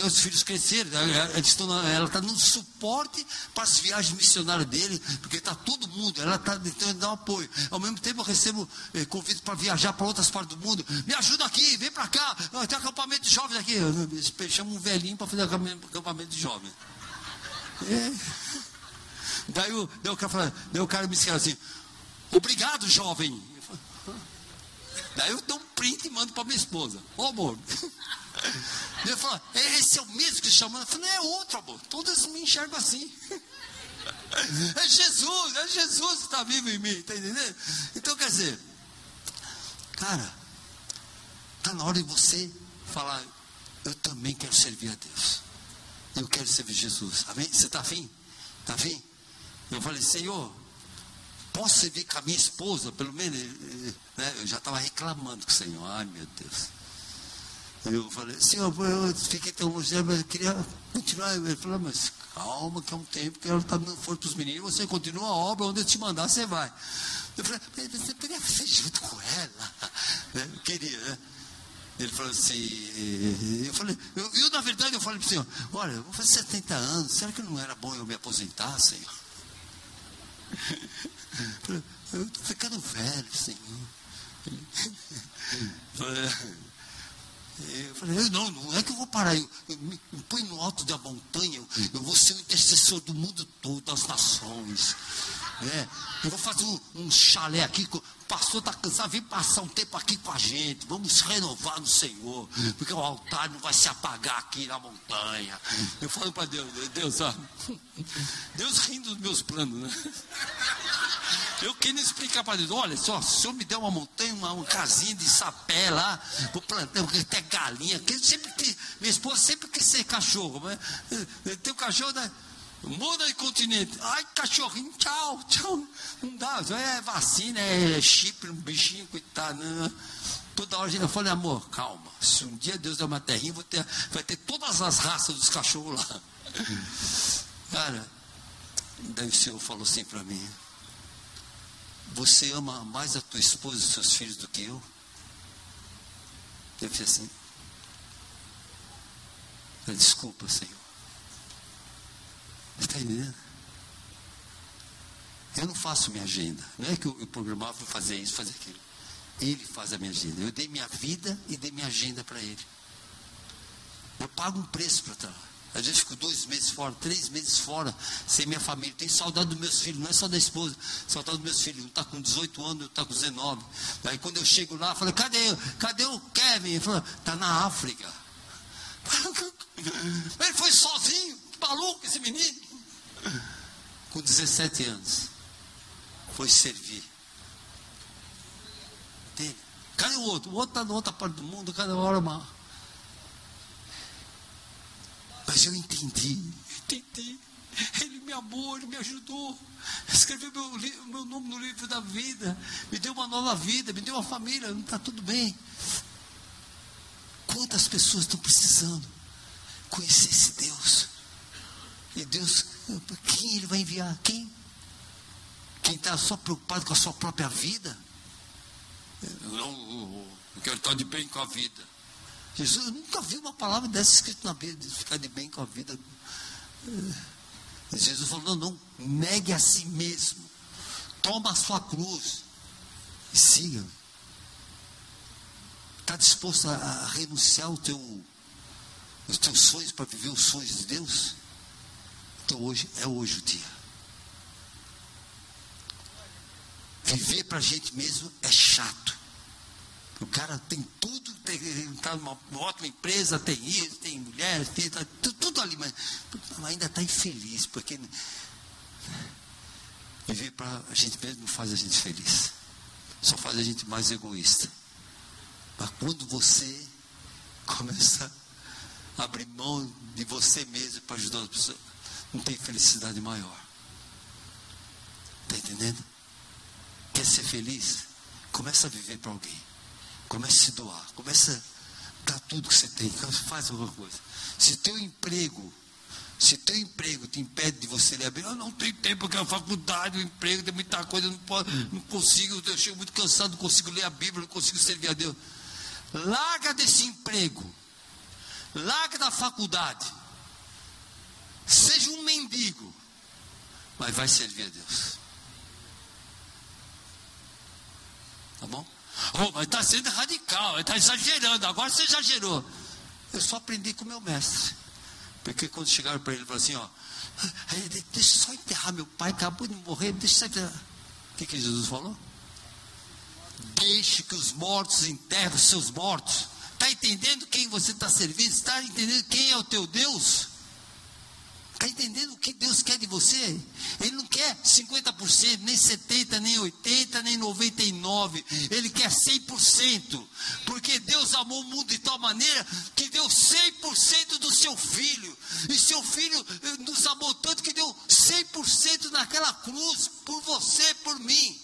os filhos cresceram, ela está no suporte para as viagens missionárias dele, porque está todo mundo, ela está tentando dar um apoio. Ao mesmo tempo eu recebo eh, convites para viajar para outras partes do mundo. Me ajuda aqui, vem para cá, tem acampamento de jovens aqui. Eu chamo um velhinho para fazer acampamento de jovens. É. Daí, o, daí, o cara, daí o cara me escreve assim: Obrigado, jovem. Daí eu dou um print e mando para minha esposa. Ô amor. Ele falou, esse é o mesmo que chamando. Eu falei, não é outro, amor. Todas me enxergam assim. É Jesus, é Jesus que está vivo em mim, está entendendo? Então quer dizer, cara, está na hora de você falar, eu também quero servir a Deus. Eu quero servir Jesus. Amém? Você está afim? Está afim? Eu falei, Senhor, posso servir com a minha esposa, pelo menos, né? eu já estava reclamando com o Senhor, ai meu Deus. Eu falei, Senhor, eu fiquei tão longe, mas eu queria continuar. Ele falou, mas calma, que é um tempo que ela está dando força para os meninos, você continua a obra, onde eu te mandar, você vai. Eu falei, você poderia fazer junto com ela? Né? Eu queria, né? Ele falou assim, eu falei, eu, eu na verdade eu falei para o Senhor, olha, eu vou fazer 70 anos, será que não era bom eu me aposentar, Senhor? Eu estou ficando velho, Senhor. Eu falei, não, não é que eu vou parar, eu, eu me eu põe no alto da montanha, eu, eu, vou ser o intercessor do mundo todo, das nações. É, eu vou fazer um, um chalé aqui, o pastor está cansado, vem passar um tempo aqui com a gente, vamos renovar no Senhor, porque o altar não vai se apagar aqui na montanha. Eu falo para Deus, Deus, sabe? Deus rindo dos meus planos, né? Eu queria explicar para Deus, olha só, se o senhor me der uma montanha, uma, uma casinha de sapé lá, vou plantar, até galinha, que sempre que, minha esposa sempre quer ser cachorro, eh, tem um cachorro, né? Muda de continente. Ai, cachorrinho, tchau, tchau. Não dá, é vacina, é chip, um bichinho, coitado. Né? Toda hora eu falei, amor, calma. Se um dia Deus der uma terrinha, vou ter, vai ter todas as raças dos cachorros lá. Cara, daí o Senhor falou assim para mim: Você ama mais a tua esposa e os seus filhos do que eu? Eu fiz assim. Desculpa, Senhor. Está entendendo? Eu não faço minha agenda. Não é que eu, eu programava para fazer isso, fazer aquilo. Ele faz a minha agenda. Eu dei minha vida e dei minha agenda para ele. Eu pago um preço para estar lá. Às vezes fico dois meses fora, três meses fora, sem minha família. Tenho saudade dos meus filhos, não é só da esposa, saudade dos meus filhos. Um está com 18 anos, outro está com 19. Aí quando eu chego lá, eu falo, cadê, cadê o Kevin? Ele falou, está na África. Ele foi sozinho, maluco esse menino. Com 17 anos, foi servir. Entende? Cadê o outro? O outro está na outra parte do mundo, cada hora uma. Mas eu entendi, entendi. Ele me amou, ele me ajudou. Escreveu meu, meu nome no livro da vida. Me deu uma nova vida, me deu uma família. Não está tudo bem. Quantas pessoas estão precisando conhecer esse Deus? E Deus, quem Ele vai enviar? Quem? Quem está só preocupado com a sua própria vida? Não eu quero estar de bem com a vida. Jesus, eu nunca vi uma palavra dessa escrita na Bíblia, de ficar de bem com a vida. Jesus falou: não, não, negue a si mesmo, toma a sua cruz e siga. Está disposto a, renunciar o teu os teus sonhos para viver os sonhos de Deus? Então hoje é hoje o dia. Viver para a gente mesmo é chato. O cara tem tudo, está numa ótima empresa, tem isso, tem mulher, tem tá, tudo, tudo, ali, mas ainda está infeliz, porque viver para a gente mesmo não faz a gente feliz, só faz a gente mais egoísta. Mas quando você começa a abrir mão de você mesmo para ajudar as pessoas, não tem felicidade maior. Está entendendo? Quer ser feliz? Começa a viver para alguém. Começa a se doar. Começa a dar tudo que você tem. Faz alguma coisa. Se teu emprego, se teu emprego te impede de você ler a Bíblia, eu não tenho tempo, porque a faculdade, o emprego, tem muita coisa, não, posso, não consigo, eu chego muito cansado, não consigo ler a Bíblia, não consigo servir a Deus. Larga desse emprego. Larga da faculdade. Seja um mendigo. Mas vai servir a Deus. Tá bom? Oh, mas está sendo radical, está exagerando, agora você exagerou. Eu só aprendi com meu mestre. Porque quando chegaram para ele, ele falou assim: ó, deixa só enterrar meu pai, acabou de morrer, deixa só enterrar. O que, que Jesus falou? Deixe que os mortos enterrem os seus mortos. Está entendendo quem você está servindo? Está entendendo quem é o teu Deus? Está entendendo o que Deus quer de você? Ele não quer 50%, nem 70%, nem 80%, nem 99%. Ele quer 100%. Porque Deus amou o mundo de tal maneira que deu 100% do seu filho. E seu filho eh, nos amou tanto que deu 100% naquela cruz por você, por mim.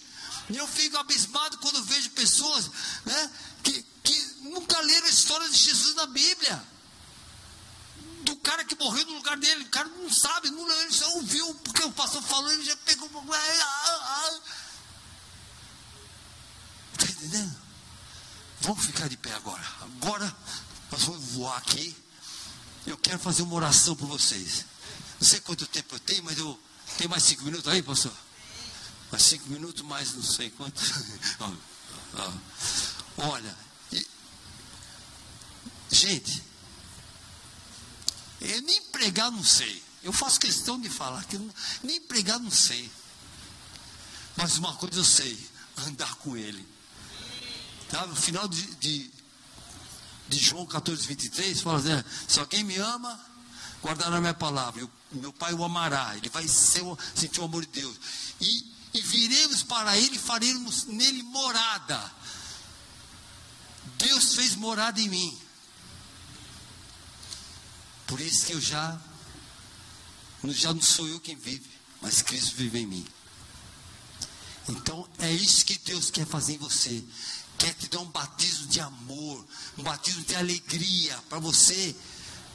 Eu fico abismado quando vejo pessoas né, que, que nunca leram a história de Jesus na Bíblia cara que morreu no lugar dele. O cara não sabe, não, ele só ouviu, porque o pastor falou, ele já pegou. Está entendendo? Vamos ficar de pé agora. Agora nós vamos voar aqui. Eu quero fazer uma oração por vocês. Não sei quanto tempo eu tenho, mas eu tenho mais cinco minutos aí, pastor? Mais cinco minutos, mais não sei quanto. Olha, gente, eu nem pregar não sei. Eu faço questão de falar que eu, nem pregar não sei. Mas uma coisa eu sei, andar com ele. Tá? No final de, de, de João 14, 23, fala assim, se alguém me ama, guardará a minha palavra. Eu, meu pai o amará, ele vai ser, sentir o amor de Deus. E, e viremos para ele e faremos nele morada. Deus fez morada em mim. Por isso que eu já, já não sou eu quem vive, mas Cristo vive em mim. Então é isso que Deus quer fazer em você. Quer te dar um batismo de amor, um batismo de alegria, para você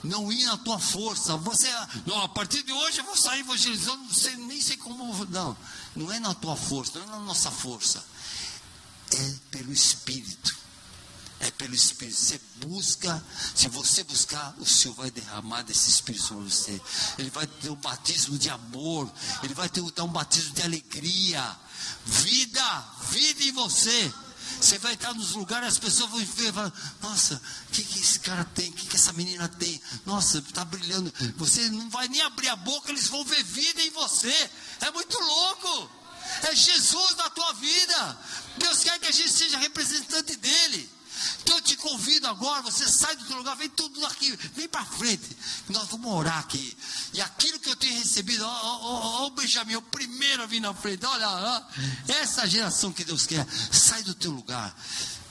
não ir na tua força. Você, não, a partir de hoje eu vou sair evangelizando, não sei, nem sei como. Não, não é na tua força, não é na nossa força. É pelo Espírito é pelo Espírito. Você busca, se você buscar, o Senhor vai derramar desse Espírito sobre você. Ele vai ter um batismo de amor, ele vai ter um batismo de alegria. Vida, vida em você. Você vai estar nos lugares, as pessoas vão ver falar, nossa, o que, que esse cara tem? O que, que essa menina tem? Nossa, está brilhando. Você não vai nem abrir a boca, eles vão ver vida em você. É muito louco. É Jesus na tua vida. Deus quer que a gente seja representante dele. Então eu te convido agora, você sai do teu lugar, vem tudo aqui, vem para frente. Nós vamos orar aqui. E aquilo que eu tenho recebido, ó, ó, ó, o Benjamin, o primeiro a vir na frente, olha, ó, essa geração que Deus quer, sai do teu lugar.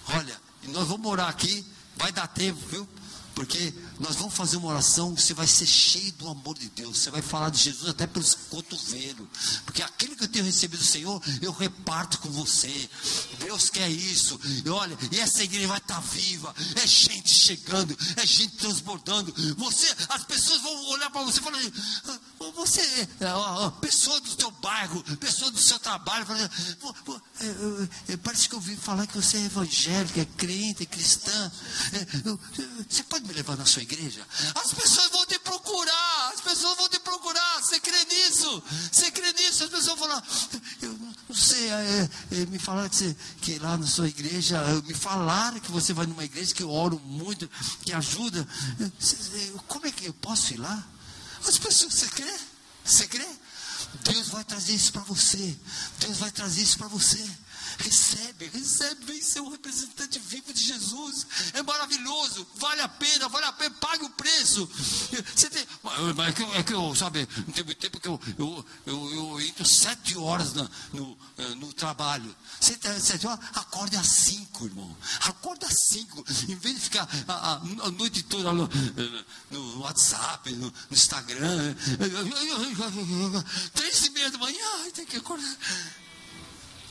Olha, nós vamos orar aqui, vai dar tempo, viu? Porque nós vamos fazer uma oração, você vai ser cheio do amor de Deus. Você vai falar de Jesus até pelos cotovelos. Porque aquilo que eu tenho recebido do Senhor, eu reparto com você. Deus quer isso. E olha, e essa igreja vai estar viva. É gente chegando, é gente transbordando. Você, as pessoas vão olhar para você e falar ah, você é pessoa do seu bairro, pessoa do seu trabalho. É, parece que eu ouvi falar que você é evangélico, é crente, é cristã. Você pode me levar na sua igreja? As pessoas vão te procurar, as pessoas vão te procurar. Você crê nisso? Você crê nisso? As pessoas vão falar, eu não sei, é, é, me falaram que, que lá na sua igreja, me falaram que você vai numa igreja que eu oro muito, que ajuda. Como é que eu posso ir lá? As pessoas, você crê? Você crê? Deus vai trazer isso para você. Deus vai trazer isso para você. Recebe, recebe, vem ser um representante vivo de Jesus. É maravilhoso, vale a pena, vale a pena, pague o preço. Você tem, mas é que, eu- é que eu, sabe, não tem muito tempo que eu, eu, eu, eu entro sete horas na- no, eh, no trabalho. Você tem sete horas, acorde às cinco, irmão. Acorda às cinco. Em vez de ficar a, a- noite toda no, no WhatsApp, no, no Instagram. Três e meia da manhã, tem que acordar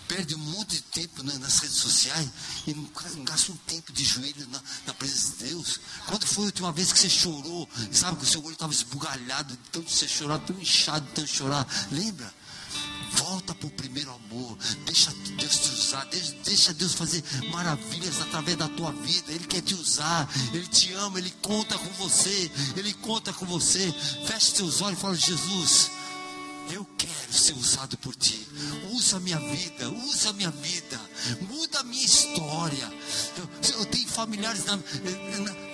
perde um monte de tempo né, nas redes sociais e não, não gasta um tempo de joelho na, na presença de Deus. Quando foi a última vez que você chorou? Sabe que o seu olho estava esbugalhado, tanto você chorar, tão inchado, tanto chorar. Lembra? Volta para o primeiro amor. Deixa Deus te usar. Deixa Deus fazer maravilhas através da tua vida. Ele quer te usar. Ele te ama. Ele conta com você. Ele conta com você. Feche seus olhos e fala: Jesus. Eu quero ser usado por ti. Usa minha vida, usa minha vida, muda a minha história. Eu, eu tenho familiares, na-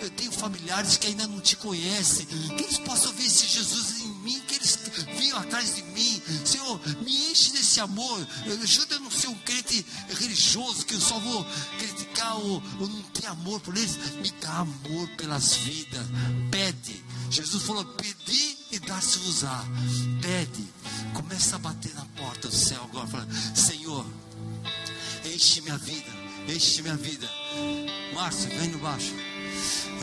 eu tenho familiares que ainda não te conhecem. Que eles possam ver esse Jesus em mim, que eles venham atrás de mim. Senhor, me enche desse amor. Ajuda a não ser um crente religioso que eu só vou criticar ou, ou não ter amor por eles. Me dá amor pelas vidas. Pede. Jesus falou: pedir e dar-se-vos-á. Pede. Começa a bater na porta do céu agora. Senhor, enche minha vida. Enche minha vida. Márcio, vem no baixo.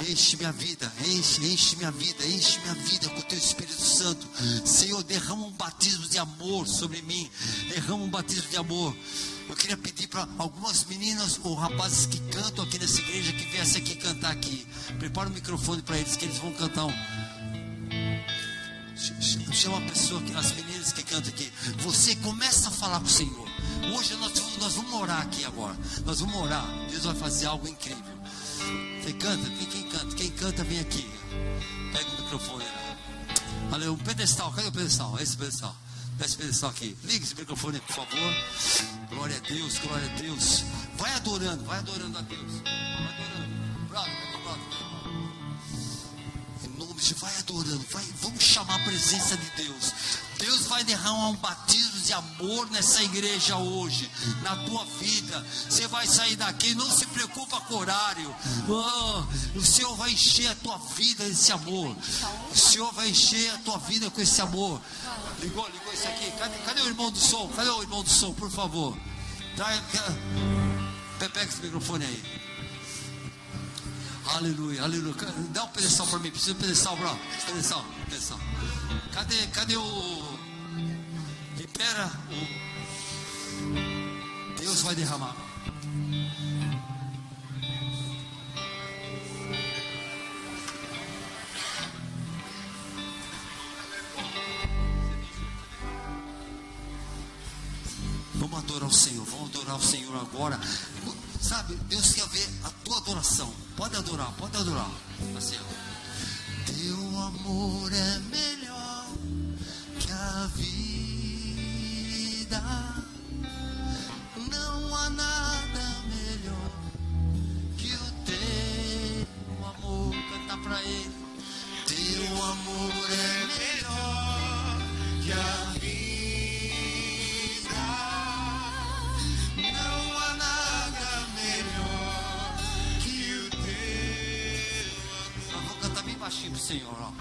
Enche minha vida, enche, enche minha vida, enche minha vida com o teu Espírito Santo. Senhor, derrama um batismo de amor sobre mim. Derrama um batismo de amor. Eu queria pedir para algumas meninas ou rapazes que cantam aqui nessa igreja que viessem aqui cantar aqui. Prepara o microfone para eles que eles vão cantar um. Ch- ch- Chama a pessoa, as meninas que cantam aqui. Você começa a falar com o Senhor. Hoje nós, nós vamos orar aqui agora. Nós vamos orar. Deus vai fazer algo incrível. Você canta? Quem, quem canta? Quem canta, vem aqui. Pega o microfone. Olha, um pedestal. Cadê o pedestal? Esse pedestal. Esse pedestal aqui. Liga esse microfone, por favor. Glória a Deus, glória a Deus. Vai adorando, vai adorando a Deus. Vai adorando. De vai adorando, vai, vamos chamar a presença de Deus. Deus vai derramar um batismo de amor nessa igreja hoje, na tua vida. Você vai sair daqui, não se preocupa com o horário. Oh, o Senhor vai encher a tua vida desse amor. O Senhor vai encher a tua vida com esse amor. Ligou, ligou isso aqui. Cadê, cadê o irmão do som? Cadê o irmão do som, por favor? Pega esse microfone aí. Aleluia, aleluia. Dá um pedestal para mim. Preciso de pedestal, bro. Pedestal, pedestal. Cadê, cadê o. Libera o. Deus vai derramar. Vamos adorar o Senhor, vamos adorar o Senhor agora. Sabe, Deus quer ver a tua adoração. Pode adorar, pode adorar. Assim, ó. Teu amor é melhor que a vida. Não há nada melhor que o teu amor. Cantar pra ele. Teu amor é melhor que a vida. Senhor, ó.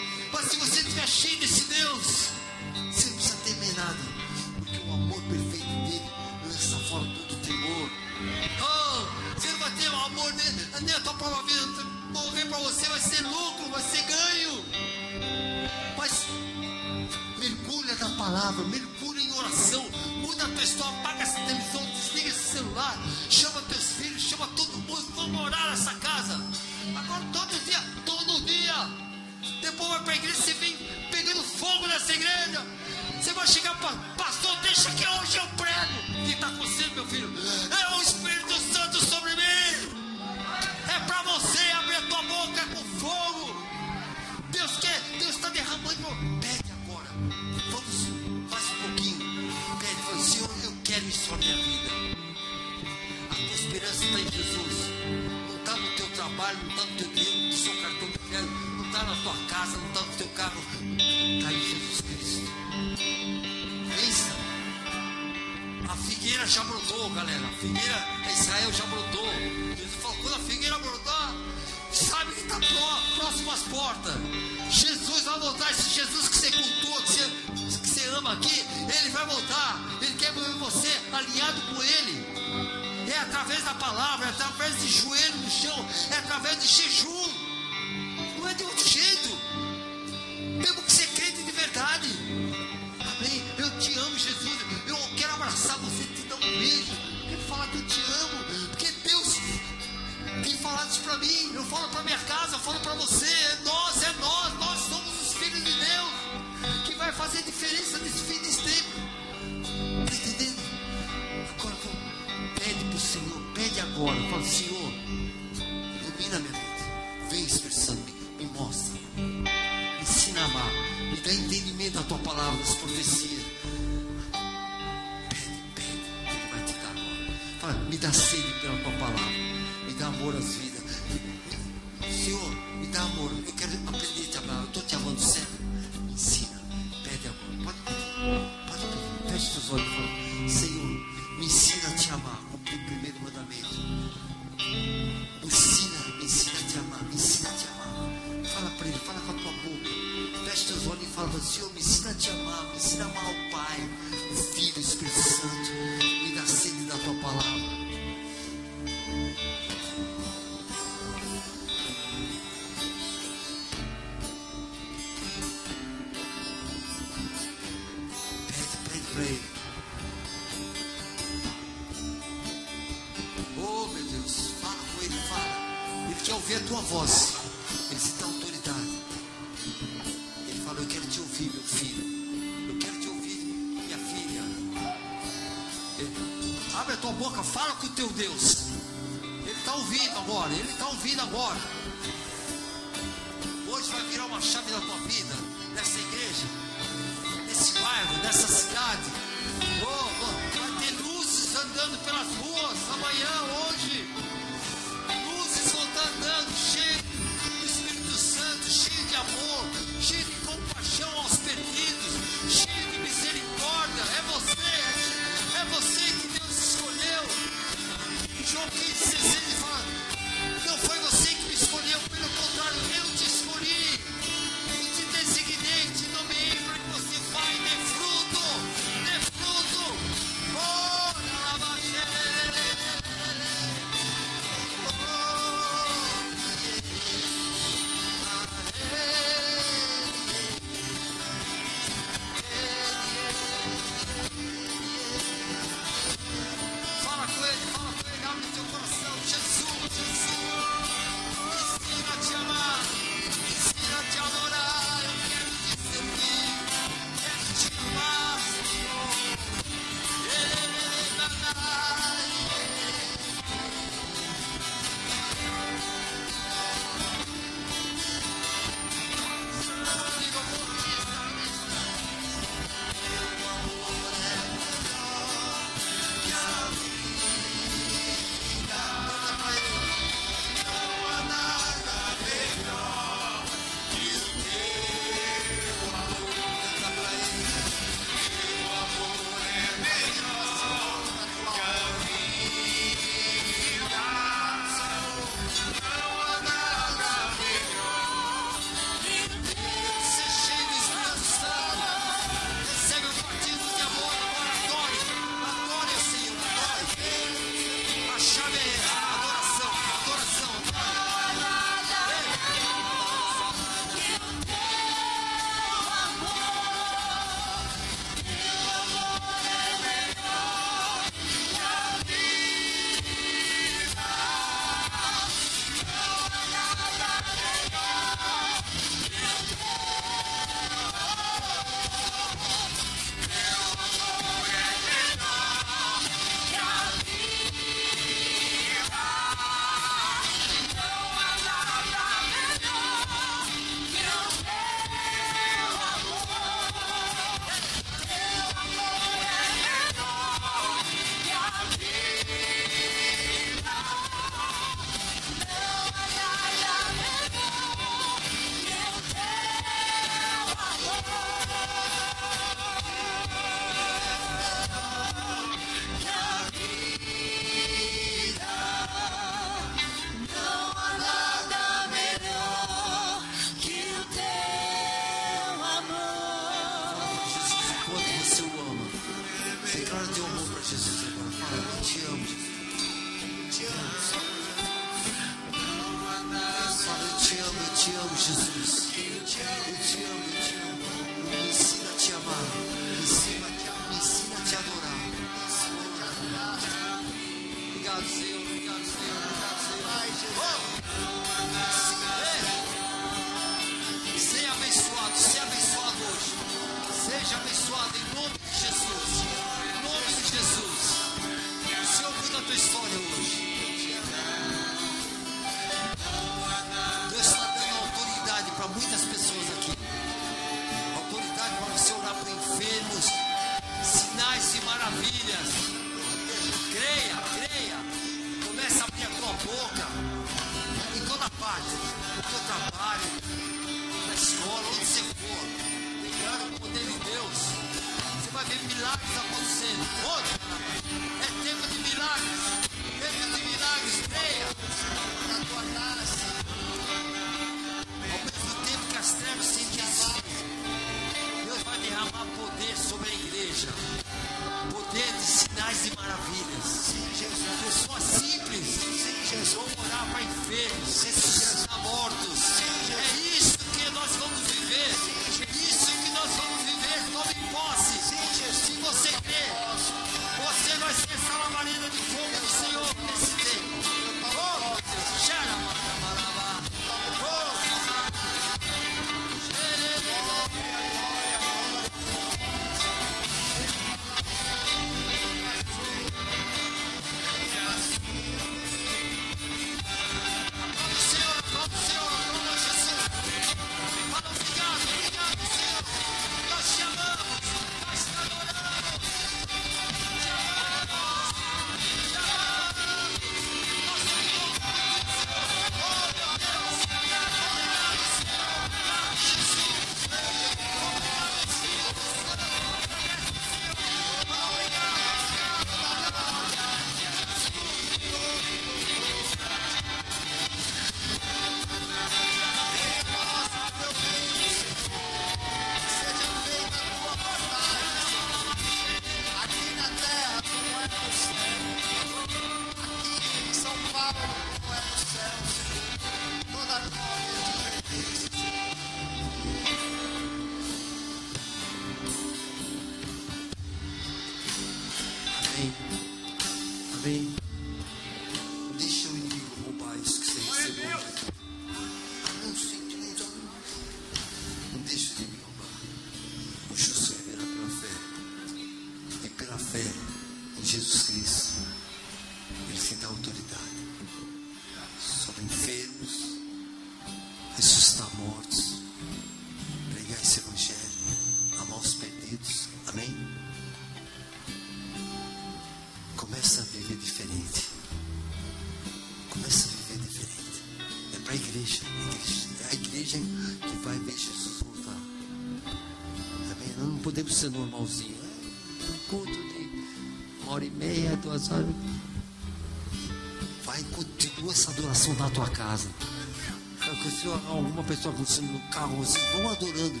Alguma pessoa acontecendo no carro, vocês vão adorando.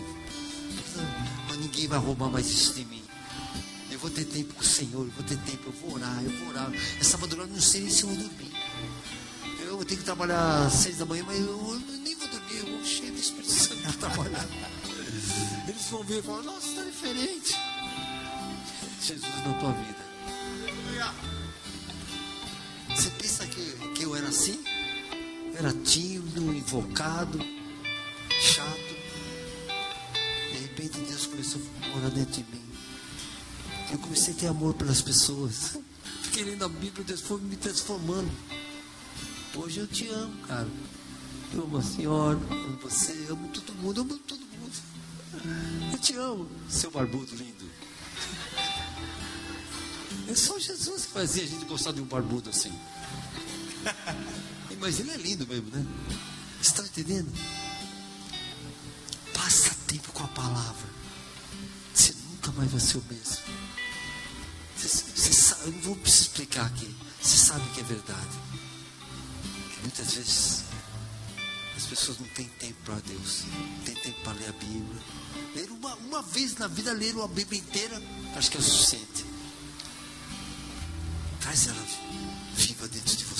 Mas ninguém vai roubar mais isso de mim. Eu vou ter tempo com o Senhor, eu vou ter tempo, eu vou orar, eu vou orar. Essa madrugada não sei nem se eu vou dormir. Eu vou ter que trabalhar às seis da manhã, mas eu, nem vou dormir, eu vou cheio do Espírito Santo para trabalhar. Eles vão ver e falar, nossa, está diferente. Jesus na tua vida. Você pensa que, que eu era assim? Era tímido, invocado, ter amor pelas pessoas. Fiquei lendo a Bíblia, Deus foi me transformando. Hoje eu te amo, cara. Eu amo a senhora, amo você, amo todo mundo, amo todo mundo. Eu te amo, seu barbudo lindo. É só Jesus que fazia a gente gostar de um barbudo assim. Mas ele é lindo mesmo, né? Você está entendendo? Passa tempo com a palavra. Você nunca mais vai ser o mesmo. Você, eu não vou explicar aqui. Você sabe que é verdade. Que muitas vezes as pessoas não têm tempo para Deus. Não tem tempo para ler a Bíblia. Ler uma, uma vez na vida, ler a Bíblia inteira, acho que é o suficiente. Traz ela viva dentro de você.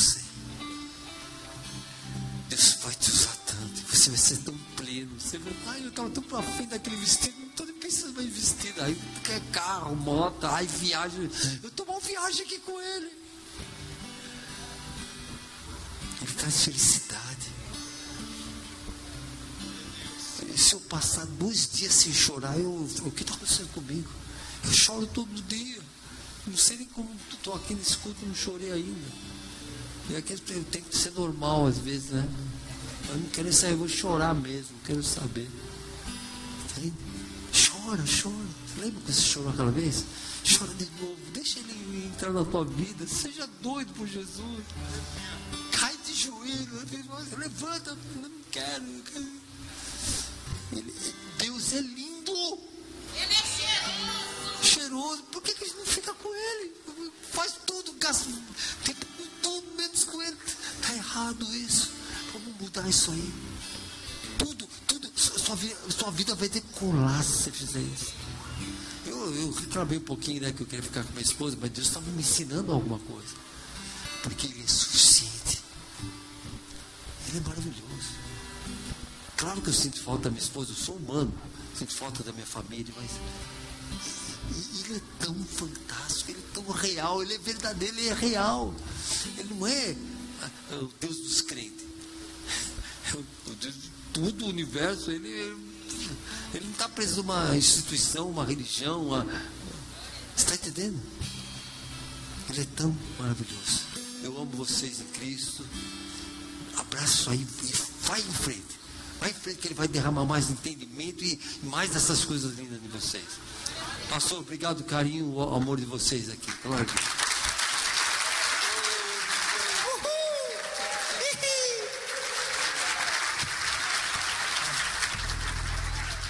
Você vai, ai, eu estava tão pra frente daquele vestido. Não estou nem pensando mais em vestido. Aí quer carro, moto, ai, viagem. Eu tô uma viagem aqui com ele. Ele traz felicidade. Se eu passar dois dias sem chorar, eu, o que está acontecendo comigo? Eu choro todo dia. Não sei nem como estou aqui nesse culto, não chorei ainda. E aqui eu tenho que ser normal às vezes, né? Eu não quero sair, eu vou chorar mesmo, não quero saber. Entende? Chora. chora. Lembra que você chorou aquela vez? Chora de novo. Deixa ele entrar na tua vida. Seja doido por Jesus. Cai de joelho. Levanta. Não quero. Não quero. Ele- Deus é lindo. Ele é cheiroso. Cheiroso. Por que, que a gente não fica com ele? Faz tudo, gasta tempo com tudo, menos com ele. Está errado isso. Mudar isso aí. Tudo, tudo. Sua, sua vida, vai decolar se você fizer isso. Eu, eu reclamei um pouquinho, né, que eu queria ficar com minha esposa, mas Deus estava me ensinando alguma coisa. Porque Ele é suficiente. Ele é maravilhoso. Claro que eu sinto falta da minha esposa, eu sou humano, sinto falta da minha família, mas ele é tão fantástico, ele é tão real, ele é verdadeiro, ele é real. Ele não é, ah, é o Deus dos crentes. É o, universo, ele, ele não está preso a uma instituição, uma religião, uma, você está entendendo? Ele é tão maravilhoso. Eu amo vocês em Cristo. Abraço aí e vai em frente. Vai em frente que ele vai derramar mais entendimento e mais dessas coisas lindas de vocês. Pastor, obrigado, carinho, o amor de vocês aqui. Claro.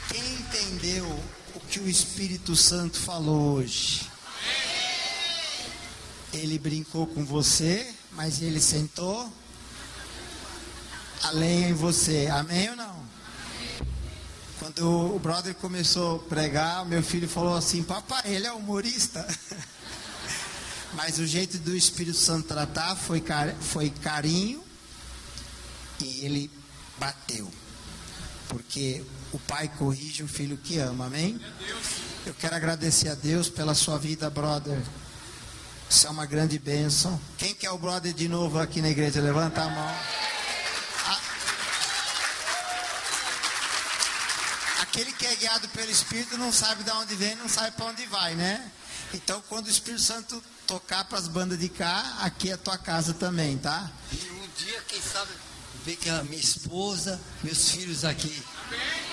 Quem entendeu o que o Espírito Santo falou hoje? Ele brincou com você, mas ele sentou a lenha em você. Amém ou não? Quando o brother começou a pregar, meu filho falou assim: Papai, ele é humorista. Mas o jeito do Espírito Santo tratar foi, car- foi carinho e ele bateu. Porque o pai corrige o filho que ama, amém? Eu quero agradecer a Deus pela sua vida, brother. Isso é uma grande bênção. Quem quer o brother de novo aqui na igreja? Levanta a mão. Aquele que é guiado pelo Espírito não sabe de onde vem, não sabe para onde vai, né? Então, quando o Espírito Santo tocar para as bandas de cá, aqui é a tua casa também, tá? E um dia, quem sabe, ver que a minha esposa, meus filhos aqui. Ah, é, a-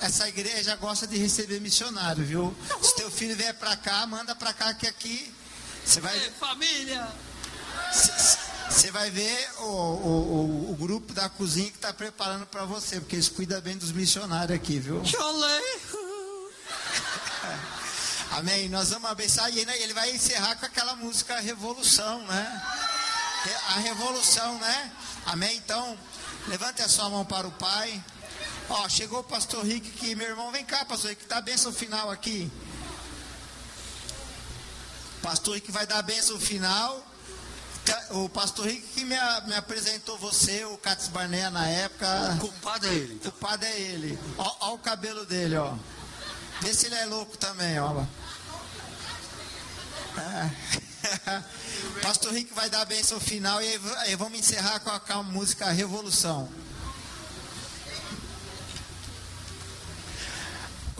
essa igreja gosta de receber missionário, viu? Se teu filho vier para cá, manda para cá que aqui você vai, família! você vai ver o, o, o, o grupo da cozinha que está preparando para você, porque eles cuidam bem dos missionários aqui, viu? Amém. Nós vamos abençoar e ele ele vai encerrar com aquela música Revolução, né? A Revolução, né? Amém. Então, levante a sua mão para o Pai. Ó, chegou o pastor Rick aqui, meu irmão, vem cá, pastor Rick, tá a bênção final aqui. Pastor Rick vai dar a bênção final. Ca- O pastor Rick que me, me apresentou você, o Cates Barnea na época. O culpado é ele. O culpado é ele. Ó, ó o cabelo dele, ó. Vê se ele é louco também, ó. É. Pastor Rick vai dar a bênção final e vamos encerrar com a, com a música Revolução.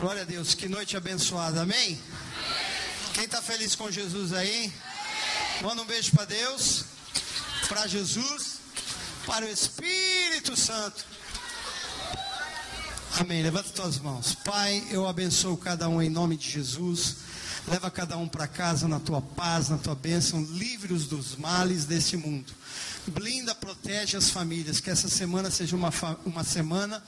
Glória a Deus, que noite abençoada, amém? Quem está feliz com Jesus aí? Manda um beijo para Deus, para Jesus, para o Espírito Santo. Amém. Levanta tuas mãos. Pai, eu abençoo cada um em nome de Jesus. Leva cada um para casa na tua paz, na tua bênção. Livre-os dos males desse mundo. Blinda, protege as famílias. Que essa semana seja uma, uma semana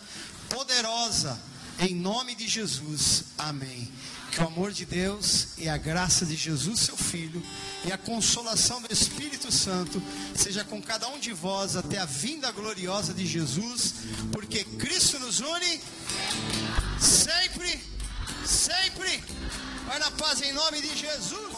poderosa. Em nome de Jesus. Amém. Que o amor de Deus e a graça de Jesus, seu Filho, e a consolação do Espírito Santo seja com cada um de vós até a vinda gloriosa de Jesus, porque Cristo nos une sempre, sempre. Vai na paz em nome de Jesus.